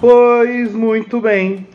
Pois muito bem.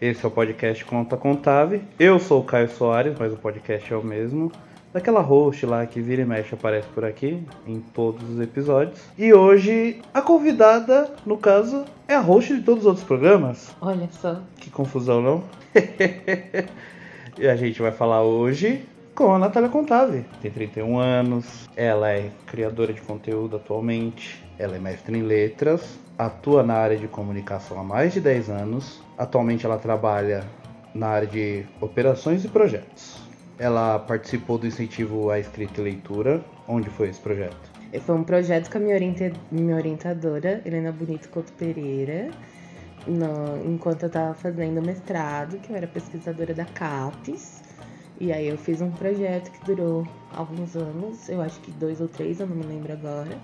Esse é o podcast Conta Contave. Eu sou o Caio Soares, mas o podcast é o mesmo. Daquela host lá que vira e mexe aparece por aqui em todos os episódios. E hoje a convidada, no caso, é a host de todos os outros programas. Olha só. Que confusão, não? e a gente vai falar hoje com a Natália Contave. Tem 31 anos, ela é criadora de conteúdo atualmente, ela é mestre em letras, atua na área de comunicação há mais de 10 anos. Atualmente ela trabalha na área de operações e projetos. Ela participou do incentivo à escrita e leitura. Onde foi esse projeto? Foi um projeto com a minha, orienta minha orientadora, Helena Bonito Couto Pereira, no, enquanto eu estava fazendo mestrado, que eu era pesquisadora da CAPES. E aí eu fiz um projeto que durou alguns anos, eu acho que dois ou três, eu não me lembro agora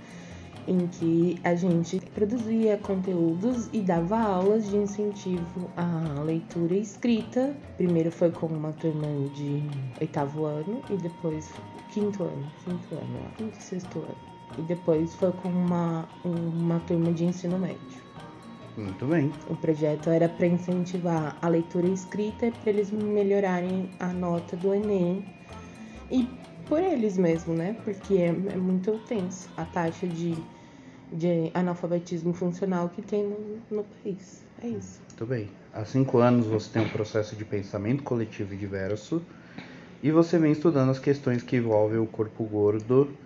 em que a gente produzia conteúdos e dava aulas de incentivo à leitura e escrita. Primeiro foi com uma turma de oitavo ano e depois quinto ano, quinto ano, quinto sexto ano. E depois foi com uma, uma turma de ensino médio. Muito bem. O projeto era para incentivar a leitura e escrita para eles melhorarem a nota do Enem e por eles mesmo, né? Porque é, é muito tenso a taxa de de analfabetismo funcional que tem no, no país. É isso. Muito bem. Há cinco anos você tem um processo de pensamento coletivo e diverso e você vem estudando as questões que envolvem o corpo gordo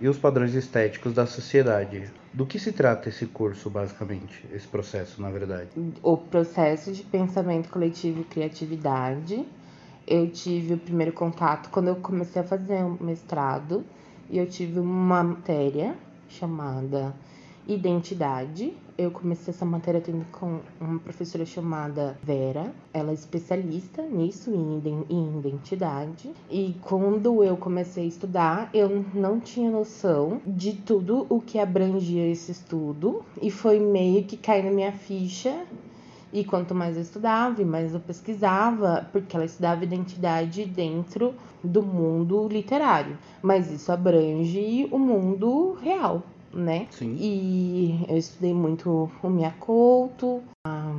e os padrões estéticos da sociedade. Do que se trata esse curso, basicamente, esse processo, na verdade? O processo de pensamento coletivo e criatividade. Eu tive o primeiro contato quando eu comecei a fazer um mestrado e eu tive uma matéria chamada Identidade. Eu comecei essa matéria tendo com uma professora chamada Vera. Ela é especialista nisso, em identidade. E quando eu comecei a estudar, eu não tinha noção de tudo o que abrangia esse estudo. E foi meio que cair na minha ficha e quanto mais eu estudava e mais eu pesquisava, porque ela estudava identidade dentro do mundo literário, mas isso abrange o mundo real, né? Sim. E eu estudei muito o Miyakoto, a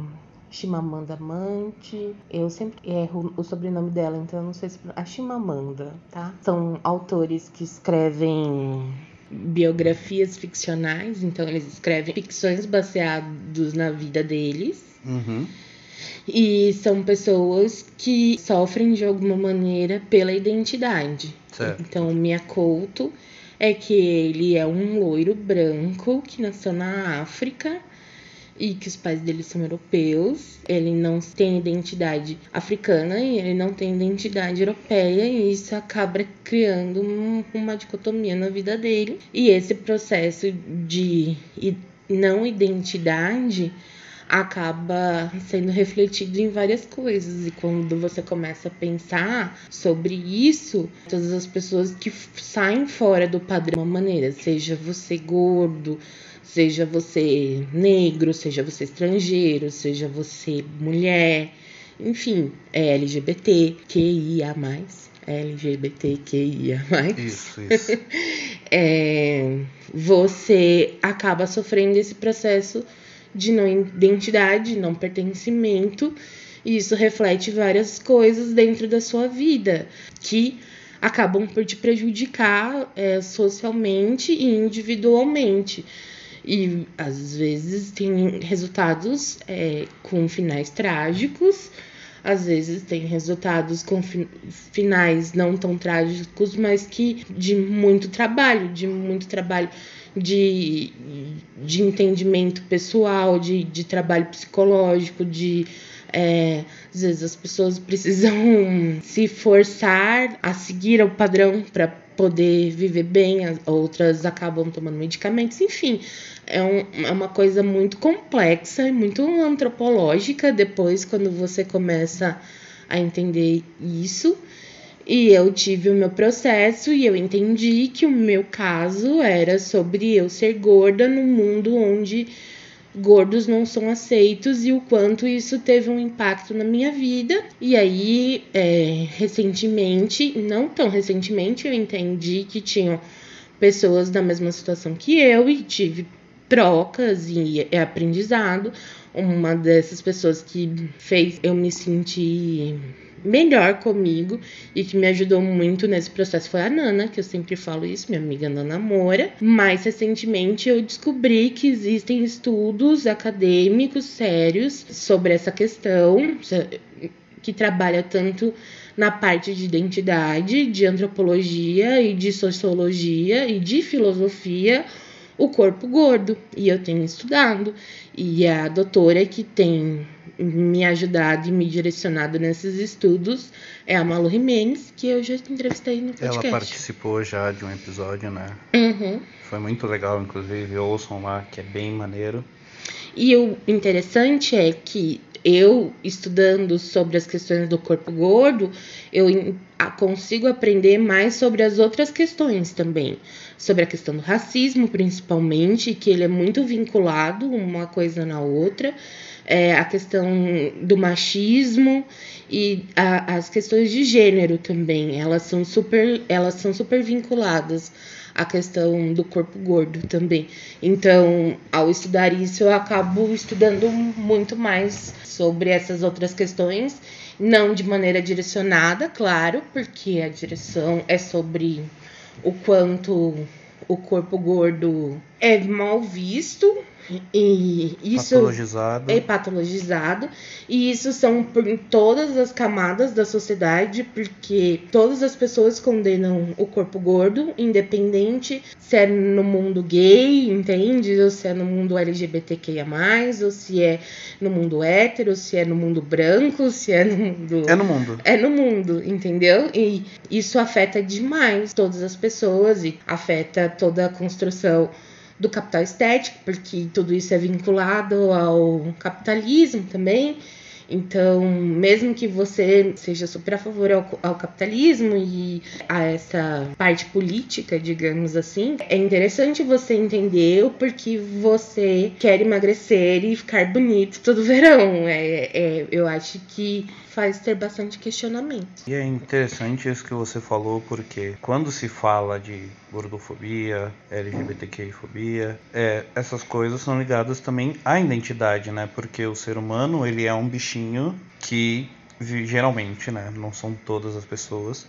Chimamanda Mante. Eu sempre erro o sobrenome dela, então eu não sei se a Chimamanda, tá? São autores que escrevem biografias ficcionais, então eles escrevem ficções baseadas na vida deles. Uhum. E são pessoas que sofrem de alguma maneira pela identidade. Certo. Então, o Miyakoto é que ele é um loiro branco que nasceu na África e que os pais dele são europeus. Ele não tem identidade africana e ele não tem identidade europeia, e isso acaba criando um, uma dicotomia na vida dele. E esse processo de não identidade acaba sendo refletido em várias coisas. E quando você começa a pensar sobre isso, todas as pessoas que saem fora do padrão de uma maneira, seja você gordo, seja você negro, seja você estrangeiro, seja você mulher, enfim, é LGBT, QIA+, LGBTQIA+. Isso, isso. é, você acaba sofrendo esse processo de não identidade, não pertencimento, e isso reflete várias coisas dentro da sua vida que acabam por te prejudicar é, socialmente e individualmente. E às vezes tem resultados é, com finais trágicos, às vezes tem resultados com fi finais não tão trágicos, mas que de muito trabalho, de muito trabalho de, de entendimento pessoal, de, de trabalho psicológico, de é, às vezes as pessoas precisam se forçar a seguir o padrão para poder viver bem, outras acabam tomando medicamentos, enfim, é, um, é uma coisa muito complexa e muito antropológica depois quando você começa a entender isso. E eu tive o meu processo e eu entendi que o meu caso era sobre eu ser gorda num mundo onde gordos não são aceitos e o quanto isso teve um impacto na minha vida. E aí, é, recentemente, não tão recentemente, eu entendi que tinham pessoas na mesma situação que eu e tive trocas e aprendizado uma dessas pessoas que fez eu me sentir melhor comigo e que me ajudou muito nesse processo foi a Nana, que eu sempre falo isso, minha amiga Nana Moura. Mais recentemente eu descobri que existem estudos acadêmicos sérios sobre essa questão, que trabalha tanto na parte de identidade, de antropologia e de sociologia e de filosofia o corpo gordo. E eu tenho estudado. E a doutora que tem me ajudado e me direcionado nesses estudos é a Malu Jimenez, que eu já entrevistei no podcast. Ela participou já de um episódio, né? Uhum. Foi muito legal, inclusive, ouçam lá, que é bem maneiro. E o interessante é que eu, estudando sobre as questões do corpo gordo, eu consigo aprender mais sobre as outras questões também. Sobre a questão do racismo, principalmente, que ele é muito vinculado uma coisa na outra é, a questão do machismo e a, as questões de gênero também. Elas são super, elas são super vinculadas à questão do corpo gordo também. Então, ao estudar isso, eu acabo estudando muito mais sobre essas outras questões, não de maneira direcionada, claro, porque a direção é sobre o quanto o corpo gordo é mal visto e isso patologizado. é patologizado. E isso são por todas as camadas da sociedade, porque todas as pessoas condenam o corpo gordo, independente se é no mundo gay, entende? Ou se é no mundo LGBTQIA, ou se é no mundo hétero, se é no mundo branco, se é no mundo. É no mundo. É no mundo, entendeu? E isso afeta demais todas as pessoas e afeta toda a construção do capital estético, porque tudo isso é vinculado ao capitalismo também. Então, mesmo que você seja super a favor ao, ao, capitalismo e a essa parte política, digamos assim, é interessante você entender o porquê você quer emagrecer e ficar bonito todo verão. É, é, eu acho que faz ter bastante questionamento. E é interessante isso que você falou, porque quando se fala de gordofobia, LGBTQI-fobia, é, essas coisas são ligadas também à identidade, né? Porque o ser humano, ele é um bichinho que geralmente, né, não são todas as pessoas,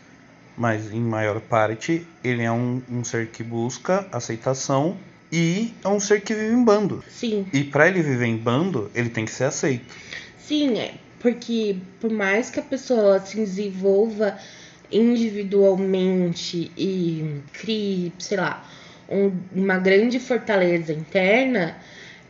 mas em maior parte, ele é um, um ser que busca aceitação e é um ser que vive em bando. Sim. E para ele viver em bando, ele tem que ser aceito. Sim, é porque por mais que a pessoa se desenvolva individualmente e crie, sei lá, um, uma grande fortaleza interna,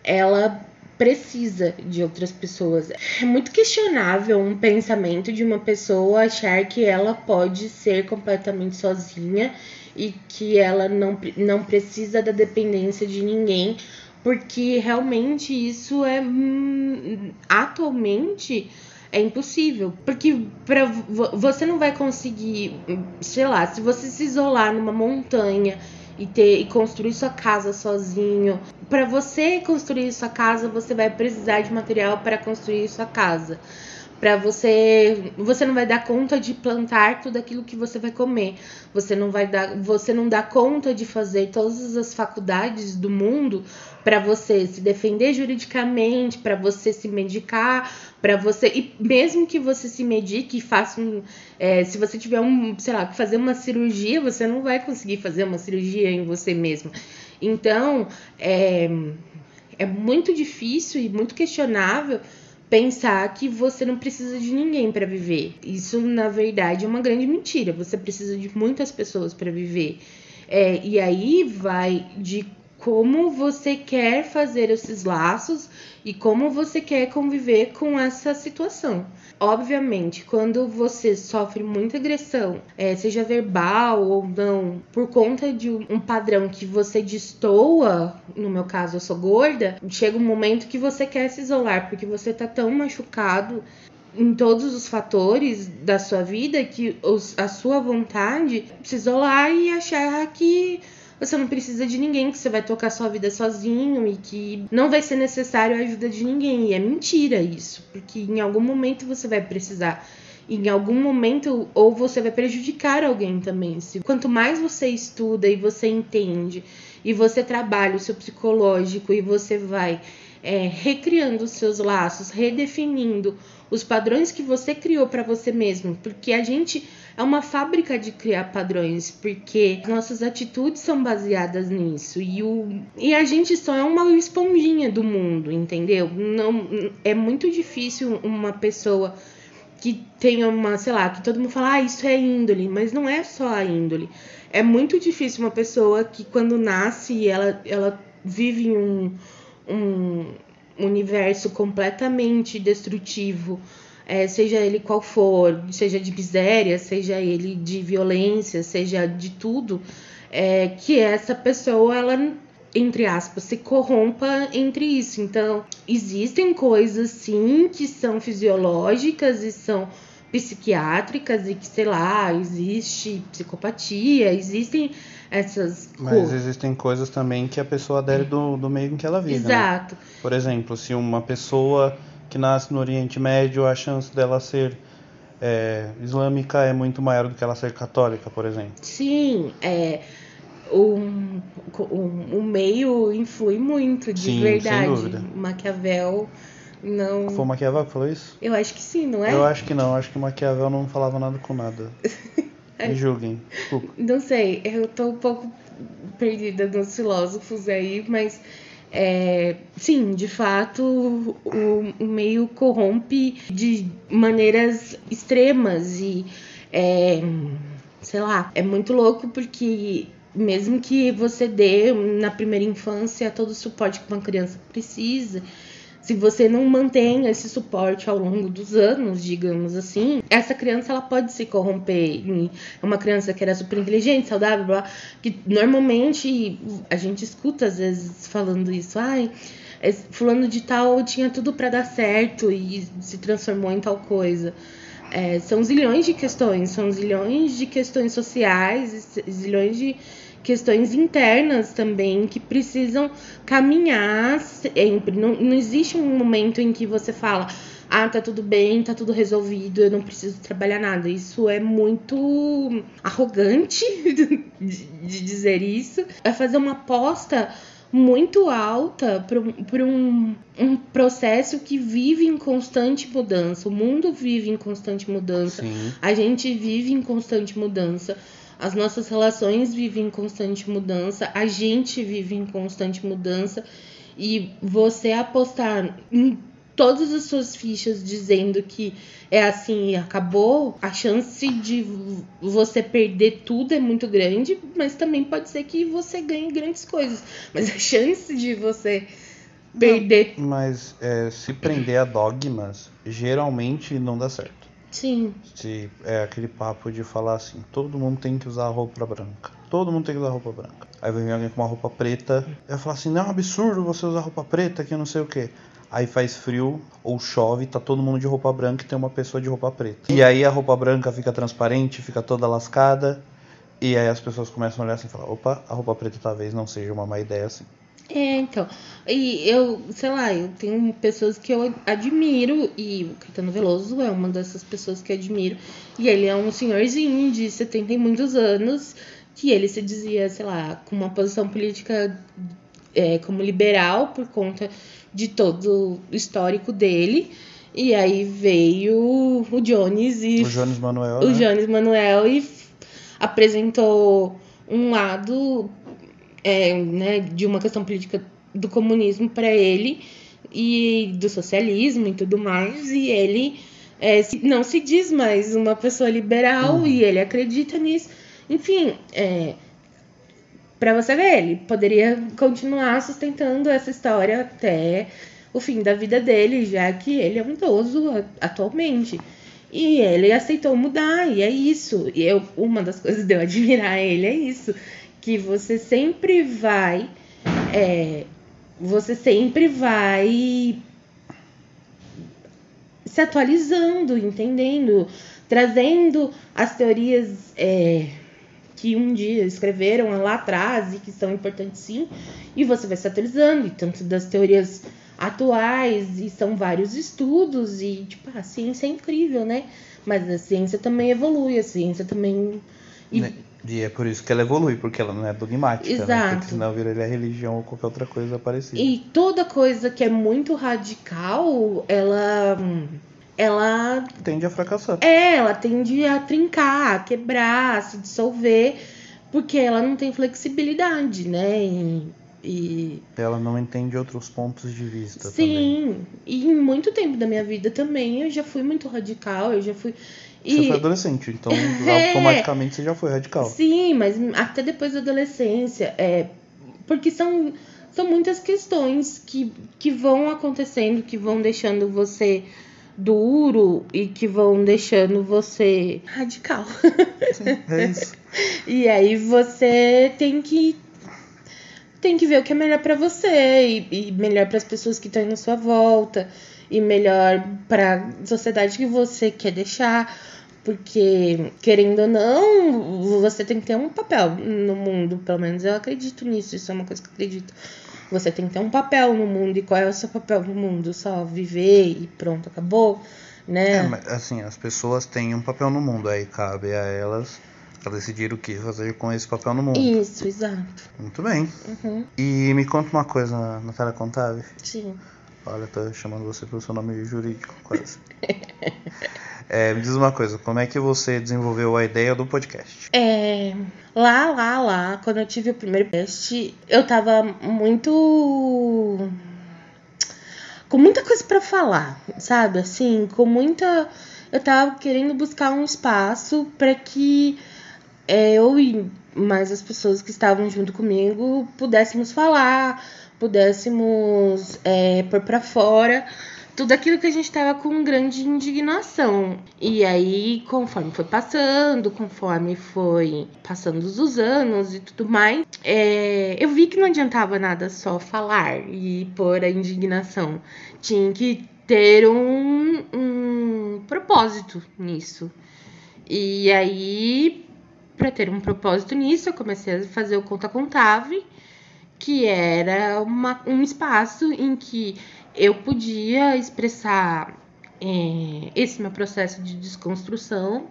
ela precisa de outras pessoas. É muito questionável um pensamento de uma pessoa achar que ela pode ser completamente sozinha e que ela não, não precisa da dependência de ninguém porque realmente isso é hum, atualmente é impossível, porque para você não vai conseguir, sei lá, se você se isolar numa montanha e ter e construir sua casa sozinho, para você construir sua casa, você vai precisar de material para construir sua casa. Para você você não vai dar conta de plantar tudo aquilo que você vai comer. Você não vai dar você não dá conta de fazer todas as faculdades do mundo para você se defender juridicamente para você se medicar para você e mesmo que você se medique e faça um é, se você tiver um sei lá fazer uma cirurgia você não vai conseguir fazer uma cirurgia em você mesmo então é é muito difícil e muito questionável pensar que você não precisa de ninguém para viver. Isso, na verdade, é uma grande mentira. Você precisa de muitas pessoas para viver. É, e aí vai de como você quer fazer esses laços e como você quer conviver com essa situação. Obviamente, quando você sofre muita agressão, é, seja verbal ou não, por conta de um padrão que você destoa, no meu caso eu sou gorda, chega um momento que você quer se isolar porque você tá tão machucado em todos os fatores da sua vida que a sua vontade se isolar e achar que você não precisa de ninguém, que você vai tocar sua vida sozinho e que não vai ser necessário a ajuda de ninguém. E é mentira isso, porque em algum momento você vai precisar. Em algum momento, ou você vai prejudicar alguém também. Se, quanto mais você estuda e você entende, e você trabalha o seu psicológico, e você vai é, recriando os seus laços, redefinindo os padrões que você criou para você mesmo, porque a gente é uma fábrica de criar padrões, porque nossas atitudes são baseadas nisso e, o, e a gente só é uma esponjinha do mundo, entendeu? Não é muito difícil uma pessoa que tenha uma, sei lá, que todo mundo fala, ah, isso é índole, mas não é só a índole. É muito difícil uma pessoa que quando nasce ela, ela vive um, um universo completamente destrutivo, é, seja ele qual for, seja de miséria, seja ele de violência, seja de tudo, é, que essa pessoa ela entre aspas, se corrompa entre isso. Então, existem coisas sim que são fisiológicas e são psiquiátricas e que, sei lá, existe psicopatia, existem essas Mas existem coisas também que a pessoa adere do, do meio em que ela vive. Né? Exato. Né? Por exemplo, se uma pessoa que nasce no Oriente Médio, a chance dela ser é, islâmica é muito maior do que ela ser católica, por exemplo. Sim, é. O, o, o meio influi muito, de sim, verdade. Sem dúvida. Maquiavel não. Foi o Maquiavel que falou isso? Eu acho que sim, não é? Eu acho que não, acho que o Maquiavel não falava nada com nada. Me julguem, desculpa. Não sei, eu tô um pouco perdida nos filósofos aí, mas é, sim, de fato, o, o, meio corrompe de maneiras extremas e é, sei lá, é muito louco porque mesmo que você dê na primeira infância todo o suporte que uma criança precisa, se você não mantém esse suporte ao longo dos anos, digamos assim, essa criança ela pode se corromper. É uma criança que era super inteligente, saudável, blá, que normalmente a gente escuta às vezes falando isso, ai, fulano de tal tinha tudo para dar certo e se transformou em tal coisa. É, são zilhões de questões, são zilhões de questões sociais, zilhões de questões internas também que precisam caminhar sempre. Não, não existe um momento em que você fala, ah, tá tudo bem, tá tudo resolvido, eu não preciso trabalhar nada. Isso é muito arrogante de, de dizer isso. É fazer uma aposta muito alta para um, um processo que vive em constante mudança. O mundo vive em constante mudança. Sim. A gente vive em constante mudança. As nossas relações vivem em constante mudança, a gente vive em constante mudança e você apostar em todas as suas fichas dizendo que é assim e acabou, a chance de você perder tudo é muito grande, mas também pode ser que você ganhe grandes coisas. Mas a chance de você perder. Não, mas é, se prender a dogmas, geralmente não dá certo. Sim. Se é aquele papo de falar assim, todo mundo tem que usar roupa branca. Todo mundo tem que usar roupa branca. Aí vir alguém com uma roupa preta. E vai falar assim, não é um absurdo você usar roupa preta, que não sei o que. Aí faz frio ou chove, tá todo mundo de roupa branca e tem uma pessoa de roupa preta. E aí a roupa branca fica transparente, fica toda lascada. E aí as pessoas começam a olhar assim e falar, opa, a roupa preta talvez não seja uma má ideia assim. É, então. E eu, sei lá, eu tenho pessoas que eu admiro, e o Caetano Veloso é uma dessas pessoas que eu admiro. E ele é um senhorzinho de 70 e muitos anos, que ele se dizia, sei lá, com uma posição política é, como liberal, por conta de todo o histórico dele. E aí veio o Jones e. O Jones Manuel. O né? Jones Manuel e apresentou um lado é, né, de uma questão política do comunismo para ele e do socialismo e tudo mais, e ele é, não se diz mais uma pessoa liberal uhum. e ele acredita nisso. Enfim, é, para você ver, ele poderia continuar sustentando essa história até o fim da vida dele, já que ele é um idoso atualmente. E ele aceitou mudar, e é isso. E eu, uma das coisas de eu admirar ele é isso que você sempre vai. É, você sempre vai se atualizando, entendendo, trazendo as teorias é, que um dia escreveram lá atrás e que são importantes sim, e você vai se atualizando, e tanto das teorias atuais, e são vários estudos, e tipo, a ciência é incrível, né? Mas a ciência também evolui, a ciência também. E, né? E é por isso que ela evolui, porque ela não é dogmática, né? Exato. Porque senão viraria religião ou qualquer outra coisa parecida. E toda coisa que é muito radical, ela. Ela. Tende a fracassar. É, ela tende a trincar, a quebrar, a se dissolver, porque ela não tem flexibilidade, né? E. e- Ela não entende outros pontos de vista também. Sim, e em muito tempo da minha vida também eu já fui muito radical, eu já fui. Você E, foi adolescente, então É. automaticamente você já foi radical. Sim, mas até depois da adolescência, é, porque são, são muitas questões que, que vão acontecendo, que vão deixando você duro e que vão deixando você radical. Sim, é isso. E aí você tem que tem que ver o que é melhor pra você e, e melhor para as pessoas que estão aí na sua volta e melhor pra sociedade que você quer deixar, porque querendo ou não, você tem que ter um papel no mundo, pelo menos eu acredito nisso, isso é uma coisa que eu acredito. Você tem que ter um papel no mundo e qual é o seu papel no mundo? Só viver e pronto, acabou, né? É, mas, assim, as pessoas têm um papel no mundo, aí cabe a elas a decidir o que fazer com esse papel no mundo. Isso, exato. Muito bem. Uhum, E me conta uma coisa, Natália Contave. sim. Olha, tô chamando você pelo seu nome jurídico, quase. É, me diz uma coisa, como é que você desenvolveu a ideia do podcast? É, lá, lá, lá, quando eu tive o primeiro teste, eu tava muito. com muita coisa pra falar, sabe? Assim, com muita. Eu tava querendo buscar um espaço pra que é, eu e mais as pessoas que estavam junto comigo pudéssemos falar, pudéssemos é, pôr pra fora tudo aquilo que a gente tava com grande indignação. E aí, conforme foi passando, conforme foi passando os anos e tudo mais, é, eu vi que não adiantava nada só falar e pôr a indignação. Tinha que ter um, um propósito nisso. E aí, para ter um propósito nisso, eu comecei a fazer o Conta Contave, que era uma, um espaço em que eu podia expressar é, esse meu processo de desconstrução,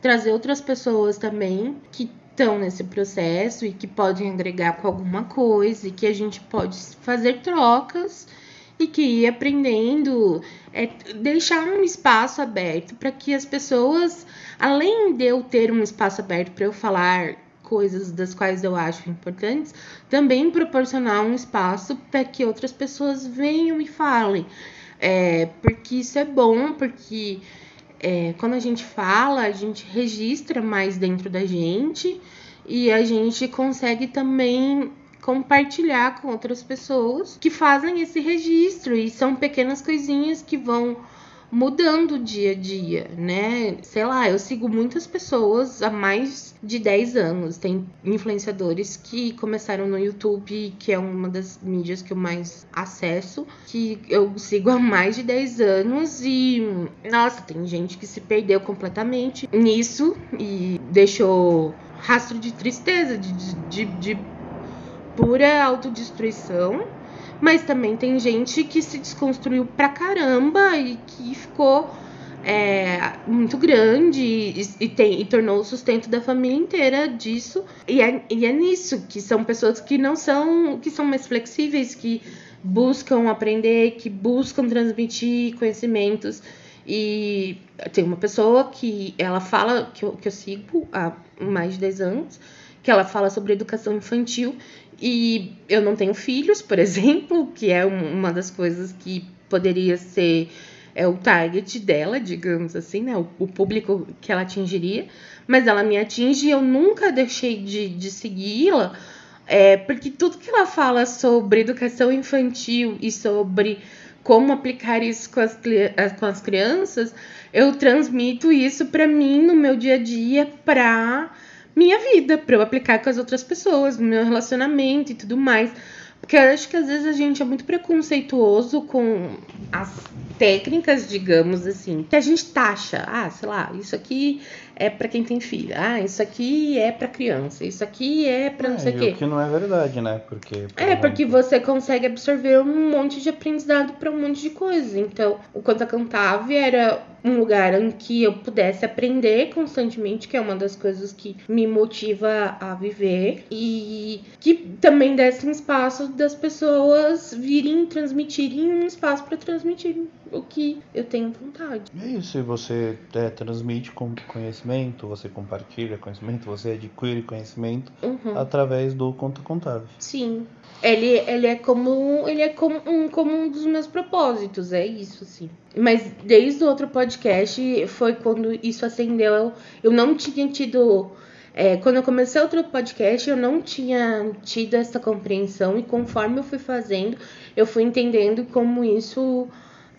trazer outras pessoas também que estão nesse processo e que podem agregar com alguma coisa e que a gente pode fazer trocas e que ir aprendendo, é, deixar um espaço aberto para que as pessoas, além de eu ter um espaço aberto para eu falar coisas das quais eu acho importantes, também proporcionar um espaço para que outras pessoas venham e falem. É, porque isso é bom, porque é, quando a gente fala, a gente registra mais dentro da gente e a gente consegue também compartilhar com outras pessoas que fazem esse registro e são pequenas coisinhas que vão mudando dia a dia, né? Sei lá, eu sigo muitas pessoas há mais de 10 anos. Tem influenciadores que começaram no YouTube, que é uma das mídias que eu mais acesso, que eu sigo há mais de 10 anos e nossa, tem gente que se perdeu completamente nisso e deixou rastro de tristeza, de, de, de pura autodestruição. Mas também tem gente que se desconstruiu pra caramba e que ficou é, muito grande e, e, tem, e tornou o sustento da família inteira disso. E é, e é nisso que são pessoas que não são, que são mais flexíveis, que buscam aprender, que buscam transmitir conhecimentos. E tem uma pessoa que ela fala, que eu, que eu sigo há mais de 10 anos, que ela fala sobre educação infantil e eu não tenho filhos, por exemplo, que é uma das coisas que poderia ser é, o target dela, digamos assim, né? O, o, público que ela atingiria. Mas ela me atinge e eu nunca deixei de, de segui-la, é, porque tudo que ela fala sobre educação infantil e sobre como aplicar isso com as, com as crianças, eu transmito isso para mim no meu dia a dia para minha vida, para eu aplicar com as outras pessoas, no meu relacionamento e tudo mais. Porque eu acho que às vezes a gente é muito preconceituoso com as técnicas, digamos assim, que a gente taxa. Ah, sei lá, isso aqui é para quem tem filho. Ah, isso aqui é para criança, isso aqui é para não É, sei o quê. o que não é verdade, né? Porque. É, porque você consegue absorver um monte de aprendizado para um monte de coisa. Então, o Conta Cantave era um lugar em que eu pudesse aprender constantemente, que é uma das coisas que me motiva a viver. E que também desse um espaço das pessoas virem transmitirem um espaço para transmitir o que eu tenho vontade. É isso, e você é, transmite conhecimento, você compartilha conhecimento, você adquire conhecimento Uhum. através do Conta Contável. Sim. Ele, ele é como ele é como um, como um dos meus propósitos, é isso, assim. Mas desde o outro podcast foi quando isso acendeu. Eu, eu não tinha tido. é, quando eu comecei outro podcast, eu não tinha tido essa compreensão, e conforme eu fui fazendo, eu fui entendendo como isso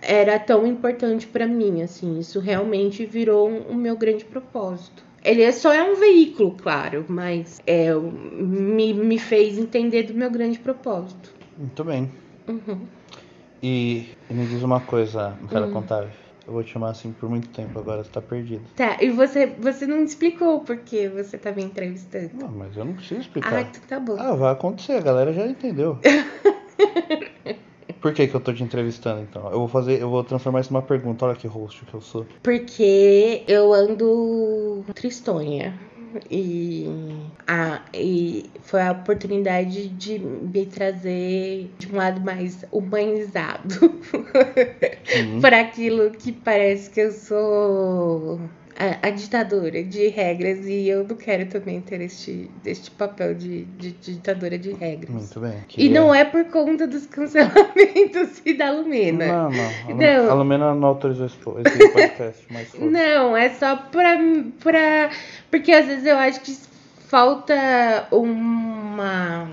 era tão importante pra mim, assim. Isso realmente virou o meu grande propósito. Ele é só é um veículo, claro, mas é, me, me fez entender do meu grande propósito. Muito bem. Uhum. E, e me diz uma coisa, Micaela Hum. Contável. Eu vou te chamar assim por muito tempo agora, você tá perdido. Tá, e você, você não explicou por que você tá me entrevistando. Não, mas eu não preciso Ah, explicar. então tá bom. Ah, vai acontecer, a galera já entendeu. Por que, que eu tô te entrevistando então? Eu vou fazer, eu vou transformar isso numa pergunta, olha que host que eu sou. Porque eu ando tristonha. E, a, e foi a oportunidade de me trazer de um lado mais humanizado Uhum. para aquilo que parece que eu sou a, a ditadora de regras e eu não quero também ter este, este papel de, de ditadora de regras. Muito bem. E não é por conta dos cancelamentos e da Lumena. Não, não. Não. A Lumena não autorizou esse po- esse podcast, mas. Não, é só pra, pra. Porque às vezes eu acho que falta uma.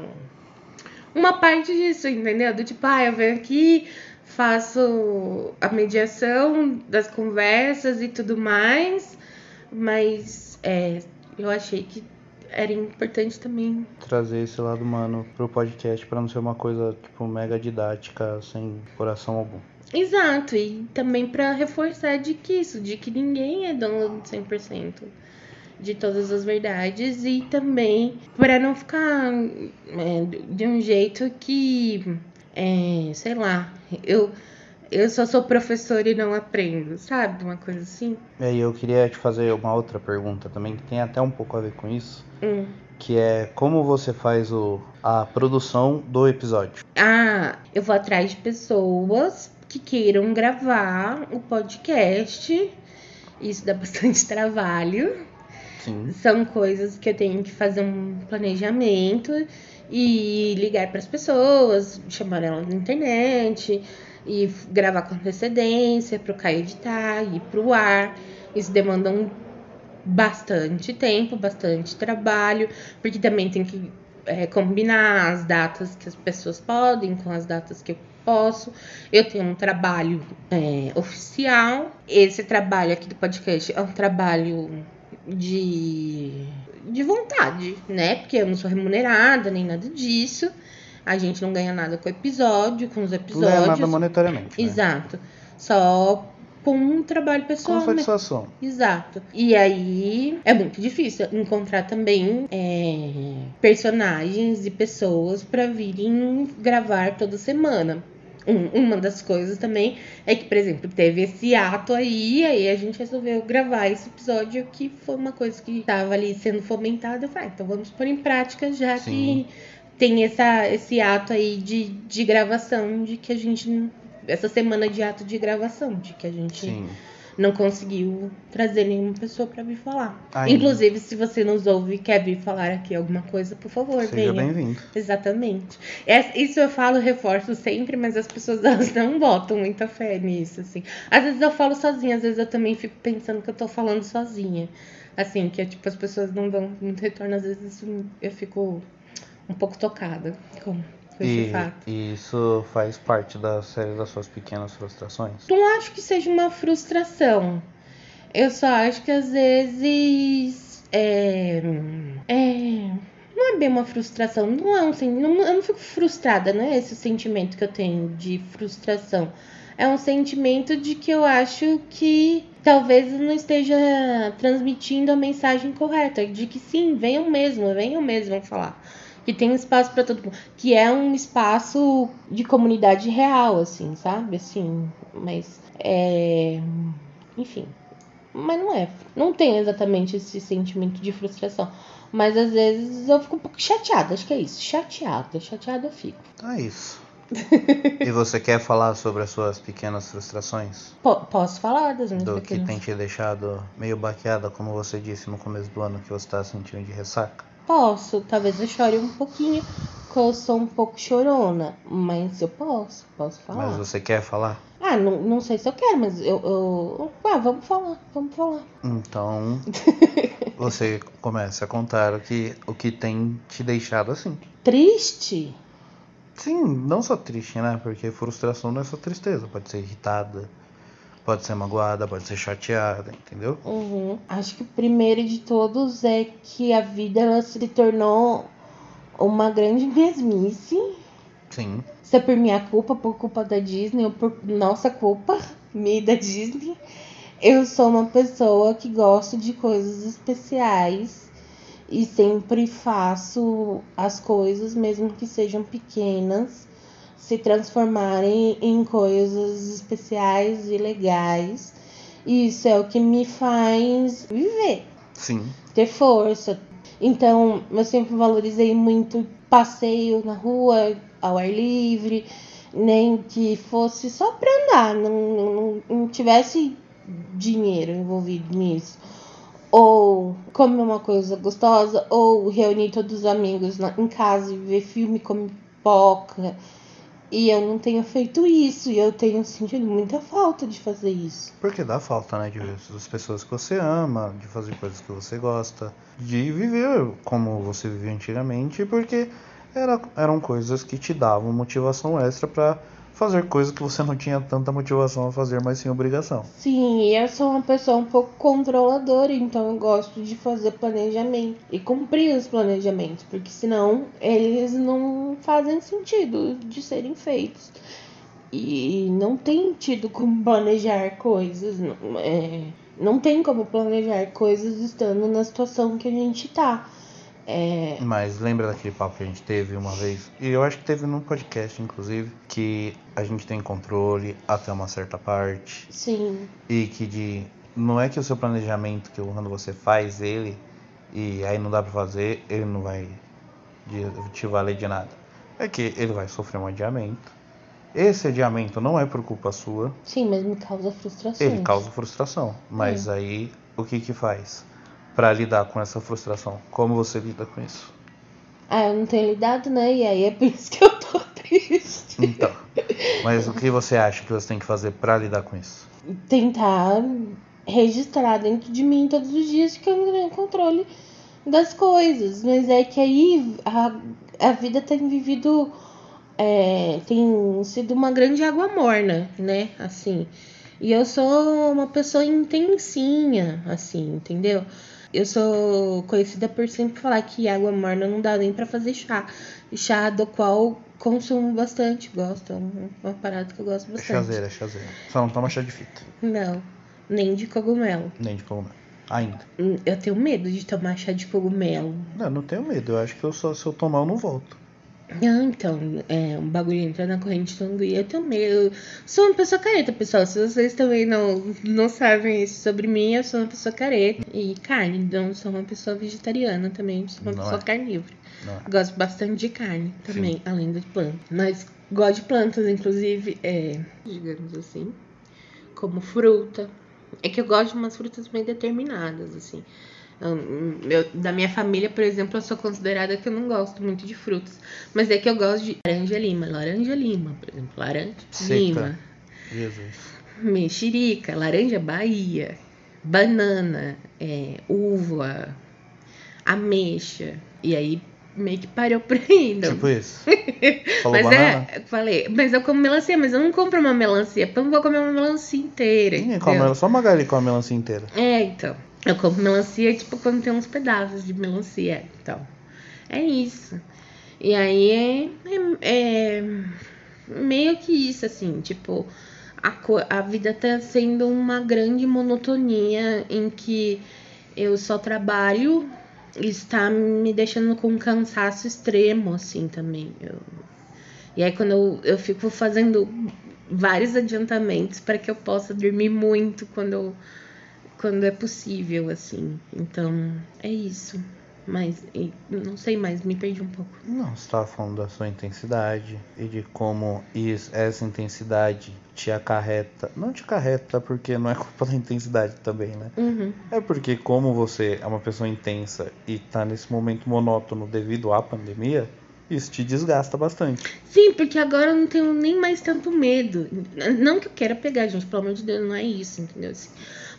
Uma parte disso, entendeu? Do tipo, ah, eu venho aqui, faço a mediação das conversas e tudo mais, mas é, eu achei que era importante também. Trazer esse lado humano pro podcast pra não ser uma coisa, tipo, mega didática, sem coração algum. Exato, e também pra reforçar de que isso, de que ninguém é dono de 100% de todas as verdades e também para não ficar é, de um jeito que, é, sei lá, eu, eu só sou professora e não aprendo, sabe? Uma coisa assim. E aí eu queria te fazer uma outra pergunta também, que tem até um pouco a ver com isso, Hum. que é como você faz o, a produção do episódio. Ah, eu vou atrás de pessoas que queiram gravar o podcast. Isso dá bastante trabalho. Sim. São coisas que eu tenho que fazer um planejamento e ligar para as pessoas, chamar elas na internet e gravar com antecedência para o Caio editar e para o ar. Isso demanda um bastante tempo, bastante trabalho, porque também tem que é, combinar as datas que as pessoas podem com as datas que eu posso. Eu tenho um trabalho é, oficial. Esse trabalho aqui do podcast é um trabalho de, de vontade, né? Porque eu não sou remunerada nem nada disso. A gente não ganha nada com o episódio, com os Não é nada episódios. monetariamente. Né? Exato. Só com um trabalho pessoal. Com né? satisfação. Exato. E aí é muito difícil encontrar também é, personagens e pessoas para virem gravar toda semana. Um- uma das coisas também é que, por exemplo, teve esse ato aí, aí a gente resolveu gravar esse episódio que foi uma coisa que estava ali sendo fomentada. Eu falei, ah, então vamos pôr em prática já Sim. que tem essa, esse ato aí de, de gravação, de que a gente. Essa semana de ato de gravação, de que a gente Sim. Não conseguiu trazer nenhuma pessoa pra vir falar. Ainda. Inclusive, se você nos ouve e quer vir falar aqui alguma coisa, por favor, Seja venha. bem-vindo. Exatamente. Es- Isso eu falo, reforço sempre, mas as pessoas elas não botam muita fé nisso, assim. Às vezes eu falo sozinha, às vezes eu também fico pensando que eu tô falando sozinha. Assim, que tipo, as pessoas não dão muito retorno, às vezes eu fico um pouco tocada com, com esse E, fato. e isso faz parte da série das suas pequenas frustrações? Não acho que seja uma frustração. Eu só acho que às vezes é, é, não é bem uma frustração. Não é um sen- não, eu não fico frustrada, não é esse o sentimento que eu tenho de frustração. é um sentimento de que eu acho que talvez não esteja transmitindo a mensagem correta, de que sim, venham mesmo, venham mesmo falar. Que tem espaço para todo mundo, que é um espaço de comunidade real, assim, sabe? Assim, mas é. Enfim. Mas não é. Não tem exatamente esse sentimento de frustração. Mas às vezes eu fico um pouco chateada, acho que é isso. Chateada, chateada eu fico. Então é isso. e você quer falar sobre as suas pequenas frustrações? Po posso falar das minhas Do pequenas... que tem te deixado meio baqueada, como você disse no começo do ano, que você tá sentindo de ressaca? Posso, talvez eu chore um pouquinho, porque eu sou um pouco chorona, mas eu posso, posso falar. Mas você quer falar? Ah, não, não sei se eu quero, mas eu, eu... Ah, vamos falar, vamos falar. Então, você começa a contar o que, o que tem te deixado assim. Triste? Sim, não só triste, né? Porque frustração não é só tristeza. Pode ser irritada, pode ser magoada, pode ser chateada, entendeu? Uhum. Acho que o primeiro de todos é que a vida ela se tornou uma grande mesmice. Sim. Se é por minha culpa, por culpa da Disney ou por nossa culpa, minha e da Disney. Eu sou uma pessoa que gosto de coisas especiais e sempre faço as coisas, mesmo que sejam pequenas, se transformarem em coisas especiais e legais. E isso é o que me faz viver, Sim. ter força. Então, eu sempre valorizei muito passeio na rua, ao ar livre, nem que fosse só para andar, não, não, não tivesse dinheiro envolvido nisso ou comer uma coisa gostosa, ou reunir todos os amigos na, em casa e ver filme, comer pipoca. E eu não tenho feito isso, e eu tenho sentido muita falta de fazer isso. Porque dá falta, né? De ver as pessoas que você ama, de fazer coisas que você gosta, de viver como você vivia antigamente, porque era, eram coisas que te davam motivação extra pra fazer coisas que você não tinha tanta motivação a fazer, mas sem obrigação. Sim, e eu sou uma pessoa um pouco controladora, então eu gosto de fazer planejamento e cumprir os planejamentos, porque senão eles não fazem sentido de serem feitos. E não tem tido como planejar coisas, não, é, não tem como planejar coisas estando na situação que a gente tá. É, Mas lembra daquele papo que a gente teve uma vez? E eu acho que teve num podcast, inclusive, que a gente tem controle até uma certa parte. sim, E que de. Não é que o seu planejamento, que quando você faz ele e aí não dá pra fazer, ele não vai te valer de nada. É que ele vai sofrer um adiamento. Esse adiamento não é por culpa sua, sim, mas me causa frustração. ele causa frustração. Mas aí o que que faz? Pra lidar com essa frustração, como você lida com isso? Ah, eu não tenho lidado, né? E aí é por isso que eu tô triste. Então, mas o que você acha que você tem que fazer pra lidar com isso? Tentar registrar dentro de mim todos os dias que eu não tenho controle das coisas. Mas é que aí a, a vida tem vivido. é, tem sido uma grande água morna, né? Assim. E eu sou uma pessoa intensinha, assim, entendeu? Eu sou conhecida por sempre falar que água morna não dá nem pra fazer chá. Chá do qual consumo bastante, gosto. É um- uma parada que eu gosto É bastante. chazeira, é chazeira. Só não toma chá de fita, Não, nem de cogumelo. nem de cogumelo. Ainda. Hum, Eu tenho medo de tomar chá de cogumelo. Não, não tenho medo. Eu acho que eu só, se eu tomar, eu não volto. Não, então, é, um bagulho entra na corrente sanguínea. Medo. Eu sou uma pessoa careta, pessoal. Se vocês também não, não sabem isso sobre mim, eu sou uma pessoa careta. E carne, então, sou uma pessoa vegetariana também. Sou uma Não pessoa é. carnívora. É? Gosto bastante de carne também, além de planta. Mas gosto de plantas, inclusive, é, digamos assim, como fruta. É que eu gosto de umas frutas bem determinadas, assim. Eu- da minha família, por exemplo, eu sou considerada que eu não gosto muito de frutas. Mas é que eu gosto de laranja lima, laranja lima, por exemplo, laranja lima, Jesus. mexerica, laranja Bahia, banana, é, uva, ameixa. E aí meio que parou por aí. Então. Tipo isso. Falou mas banana? é, falei, mas eu como melancia, mas eu não compro uma melancia, porque eu não vou comer uma melancia inteira. Ninguém entendeu? come só a Magali come a melancia inteira. É, então. Eu compro melancia, tipo, quando tem uns pedaços de melancia. Então, é isso. E aí é, é, é meio que isso, assim, tipo, a, a vida tá sendo uma grande monotonia em que eu só trabalho está me deixando com um cansaço extremo, assim, também. Eu... E aí, quando eu, eu fico fazendo vários adiantamentos para que eu possa dormir muito quando, eu, quando é possível, assim. Então, é isso. Mas não sei mais, me perdi um pouco. Não, você estava falando da sua intensidade e de como isso, essa intensidade te acarreta. Não te acarreta porque não é culpa da intensidade também, né? Uhum. É porque, como você é uma pessoa intensa e tá nesse momento monótono devido à pandemia, isso te desgasta bastante. Sim, porque agora eu não tenho nem mais tanto medo. Não que eu queira pegar, gente, pelo amor de Deus, não é isso, entendeu? Assim,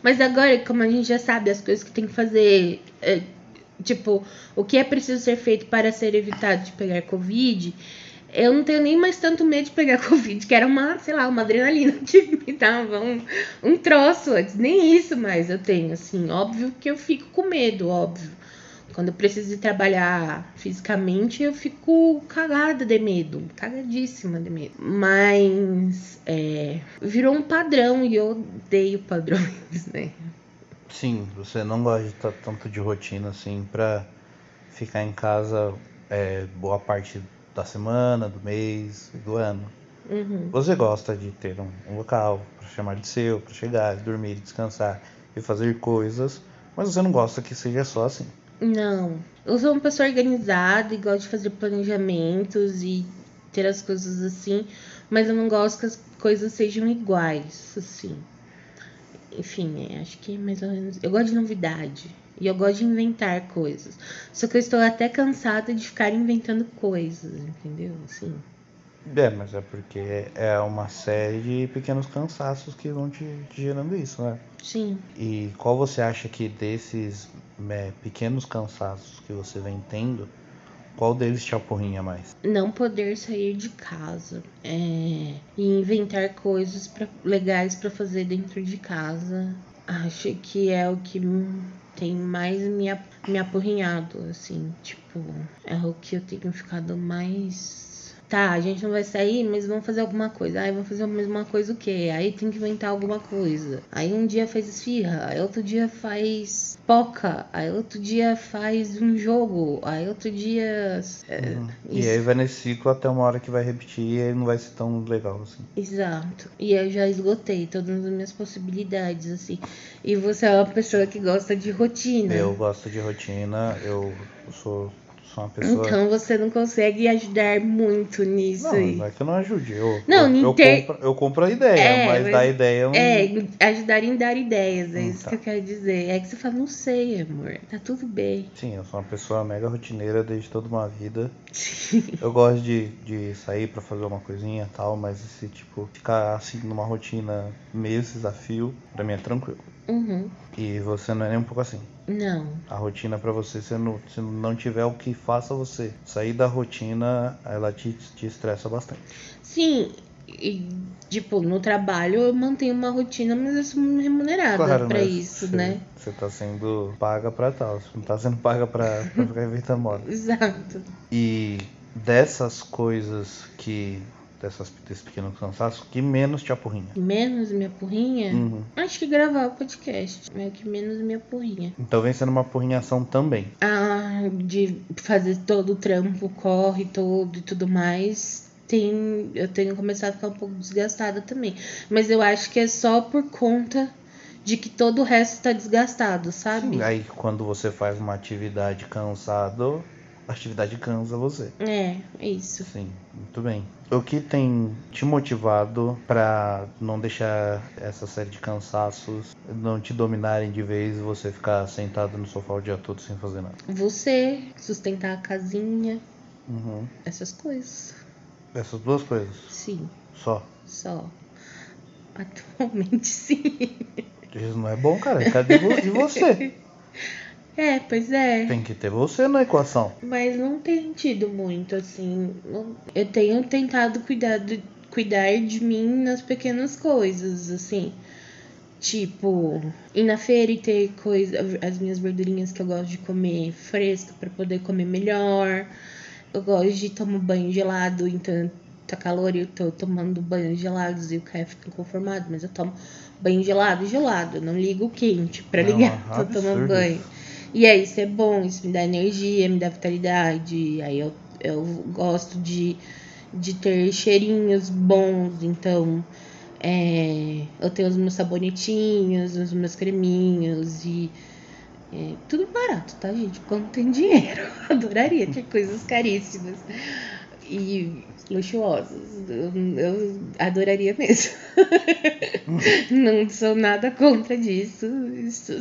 mas agora, como a gente já sabe as coisas que tem que fazer. É tipo, o que é preciso ser feito para ser evitado de pegar Covid, eu não tenho nem mais tanto medo de pegar Covid, que era uma, sei lá, uma adrenalina que me dava um, um troço antes. Nem isso mais eu tenho, assim. Óbvio que eu fico com medo, óbvio. Quando eu preciso trabalhar fisicamente, eu fico cagada de medo, cagadíssima de medo. Mas é, virou um padrão e eu odeio padrões, né? Sim, você não gosta de estar tanto de rotina assim pra ficar em casa é, boa parte da semana, do mês, do ano. Uhum. Você gosta de ter um, um local para chamar de seu, para chegar, dormir, descansar e fazer coisas, mas você não gosta que seja só assim. Não, eu sou uma pessoa organizada e gosto de fazer planejamentos e ter as coisas assim, mas eu não gosto que as coisas sejam iguais, assim enfim, é, acho que mais ou menos. Eu gosto de novidade. E eu gosto de inventar coisas. Só que eu estou até cansada de ficar inventando coisas, entendeu? Assim. É, mas é porque é uma série de pequenos cansaços que vão te, te gerando isso, né? Sim. E qual você acha que desses é, pequenos cansaços que você vem tendo, qual deles te apurrinha mais? Não poder sair de casa. É, e inventar coisas pra, legais para fazer dentro de casa. Acho que é o que tem mais me, me apurrinhado, assim. Tipo, é o que eu tenho ficado mais tá, a gente não vai sair, mas vamos fazer alguma coisa. Aí vamos fazer a mesma coisa o quê? Aí tem que inventar alguma coisa. Aí um dia faz esfirra, aí outro dia faz poca, aí outro dia faz um jogo, aí outro dia. É, uhum. E aí vai nesse ciclo até uma hora que vai repetir e aí não vai ser tão legal assim. Exato. E eu já esgotei todas as minhas possibilidades, assim. E você é uma pessoa que gosta de rotina. Eu gosto de rotina, eu sou Sou uma pessoa... Então você não consegue ajudar muito nisso não, aí. Não, é que eu não ajude. Eu, não, eu, eu, ter... compro, eu compro a ideia, é, mas, mas dar ideia eu não... É, ajudar em dar ideias, é hum, isso tá. que eu quero dizer. É que você fala, não sei, amor, tá tudo bem. Sim, eu sou uma pessoa mega rotineira desde toda uma vida. Sim. Eu gosto de, de sair para fazer uma coisinha e tal, mas esse tipo, ficar assim numa rotina meio desafio, pra mim é tranquilo. Uhum. E você não é nem um pouco assim. Não. A rotina para você, se não, se não tiver o que faça você sair da rotina, ela te, te estressa bastante. Sim, e, tipo, no trabalho eu mantenho uma rotina, mas eu sou remunerada claro, pra isso, você, né? Você tá sendo paga pra tal, você não tá sendo paga pra, pra ficar inventando moda. Exato. E dessas coisas que dessas, desse pequeno cansaço que menos te apurrinha? Menos me apurrinha? Uhum. Acho que gravar o podcast é o que menos me apurrinha. Então vem sendo uma apurrinhação também. Ah, de fazer todo o trampo, corre todo e tudo mais. Tem, eu tenho começado a ficar um pouco desgastada também. Mas eu acho que é só por conta de que todo o resto está desgastado, sabe? Sim, aí quando você faz uma atividade cansado, a atividade cansa você. É, é isso. Sim, muito bem. O que tem te motivado para não deixar essa série de cansaços não te dominarem de vez e você ficar sentado no sofá o dia todo sem fazer nada? Você, sustentar a casinha, uhum. essas coisas. Essas duas coisas? Sim. Só? Só. Atualmente sim. Isso não é bom, cara. Cadê você? É, pois é. Tem que ter você na equação. Mas não tem tido muito, assim. Eu tenho tentado cuidar, de, cuidar de mim nas pequenas coisas, assim. Tipo, ir na feira e ter coisa, as minhas verdurinhas que eu gosto de comer fresca para poder comer melhor. Eu gosto de tomar banho gelado, então tá calor e eu tô tomando banhos gelados e o Caio fica conformado, mas eu tomo banho gelado, gelado. Eu não ligo o quente pra Não, ligar, é tô tomando absurdo banho. E aí, isso é bom, isso me dá energia, me dá vitalidade. Aí eu, eu gosto de, de ter cheirinhos bons, então é, eu tenho os meus sabonetinhos, os meus creminhos e é, tudo barato, tá, gente? Quando tem dinheiro. Adoraria ter coisas caríssimas e luxuosas. Eu, eu adoraria mesmo. Não sou nada contra disso.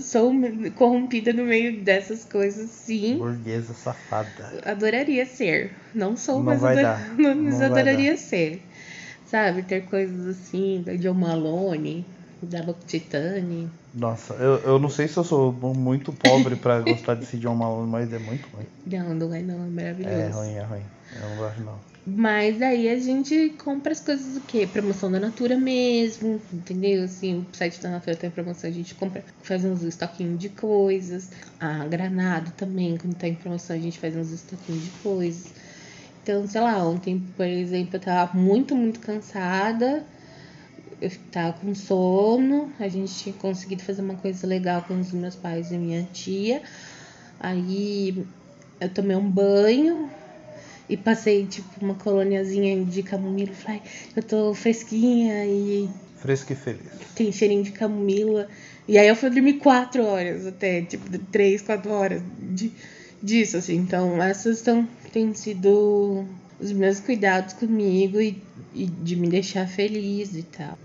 Sou- corrompida no meio dessas coisas, sim. Burguesa safada. Adoraria ser. Não sou, Não mas, ador- dar. mas Não adoraria ser. Sabe, ter coisas assim, da John Malone, da Titani. Nossa, eu, eu não sei se eu sou muito pobre pra gostar desse John Malone, mas é muito ruim. Não, não é não, é maravilhoso. É ruim, é ruim. Eu não gosto não. Mas aí a gente compra as coisas o quê? Promoção da Natura mesmo, entendeu? Assim, o site da Natura tem promoção, a gente compra, faz uns estoquinhos de coisas. A Granado também, quando tá em promoção, a gente faz uns estoquinhos de coisas. Então, sei lá, ontem, por exemplo, eu tava muito, muito cansada. Eu tava com sono. A gente tinha conseguido fazer uma coisa legal com os meus pais e minha tia. Aí eu tomei um banho, e passei, tipo, uma colôniazinha de camomila. Falei, "Ai, eu tô fresquinha e Fresco e feliz. tem cheirinho de camomila. E aí eu fui dormir quatro horas até, tipo, três, quatro horas de, disso, assim. Então, essas são, têm sido os meus cuidados comigo e, e de me deixar feliz e tal.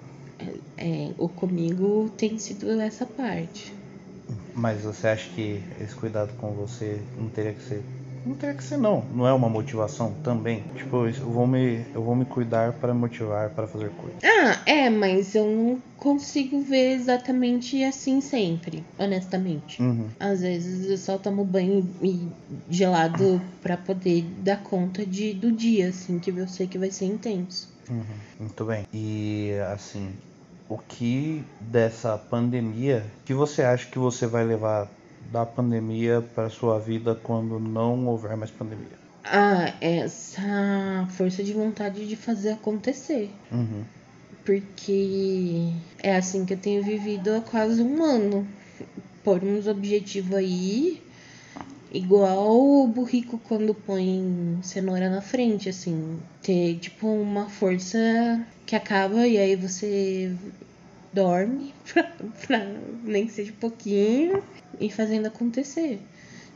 É, o comigo tem sido essa parte. Mas você acha que esse cuidado com você não teria que ser. Não teria que ser não. Não é uma motivação também? Tipo, eu vou me, eu vou me cuidar para motivar para fazer coisas. Ah, é, mas eu não consigo ver exatamente assim sempre, honestamente. Uhum. Às vezes eu só tomo banho e gelado pra poder dar conta de, do dia, assim, que eu sei que vai ser intenso. Uhum, muito bem. E assim, o que dessa pandemia que você acha que você vai levar da pandemia para sua vida quando não houver mais pandemia? Ah, essa força de vontade de fazer acontecer. Uhum. Porque é assim que eu tenho vivido há quase um ano. Pôr uns objetivos aí, igual o burrico quando põe cenoura na frente, assim. Ter, tipo, uma força que acaba e aí você dorme, pra, pra- nem que seja pouquinho, e fazendo acontecer.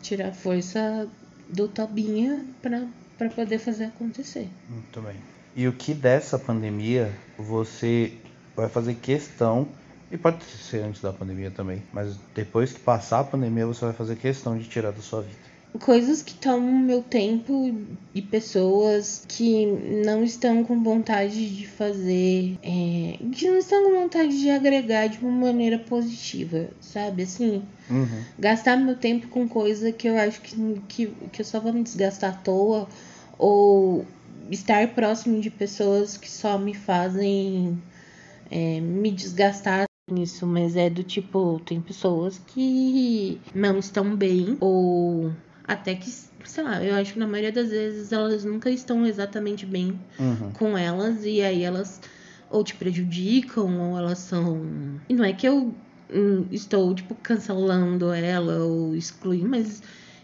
Tirar força do Tobinha pra poder fazer acontecer. Muito bem. E o que dessa pandemia você vai fazer questão, e pode ser antes da pandemia também, mas depois que passar a pandemia você vai fazer questão de tirar da sua vida? Coisas que tomam meu tempo e pessoas que não estão com vontade de fazer, é, que não estão com vontade de agregar de uma maneira positiva, sabe? Assim, Uhum. gastar meu tempo com coisa que eu acho que, que, que eu só vou me desgastar à toa, ou estar próximo de pessoas que só me fazem é, me desgastar nisso, mas é do tipo, tem pessoas que não estão bem, ou até que, sei lá, eu acho que na maioria das vezes elas nunca estão exatamente bem Uhum. com elas e aí elas ou te prejudicam ou elas são. E não é que eu hum, estou, tipo, cancelando ela ou excluindo, mas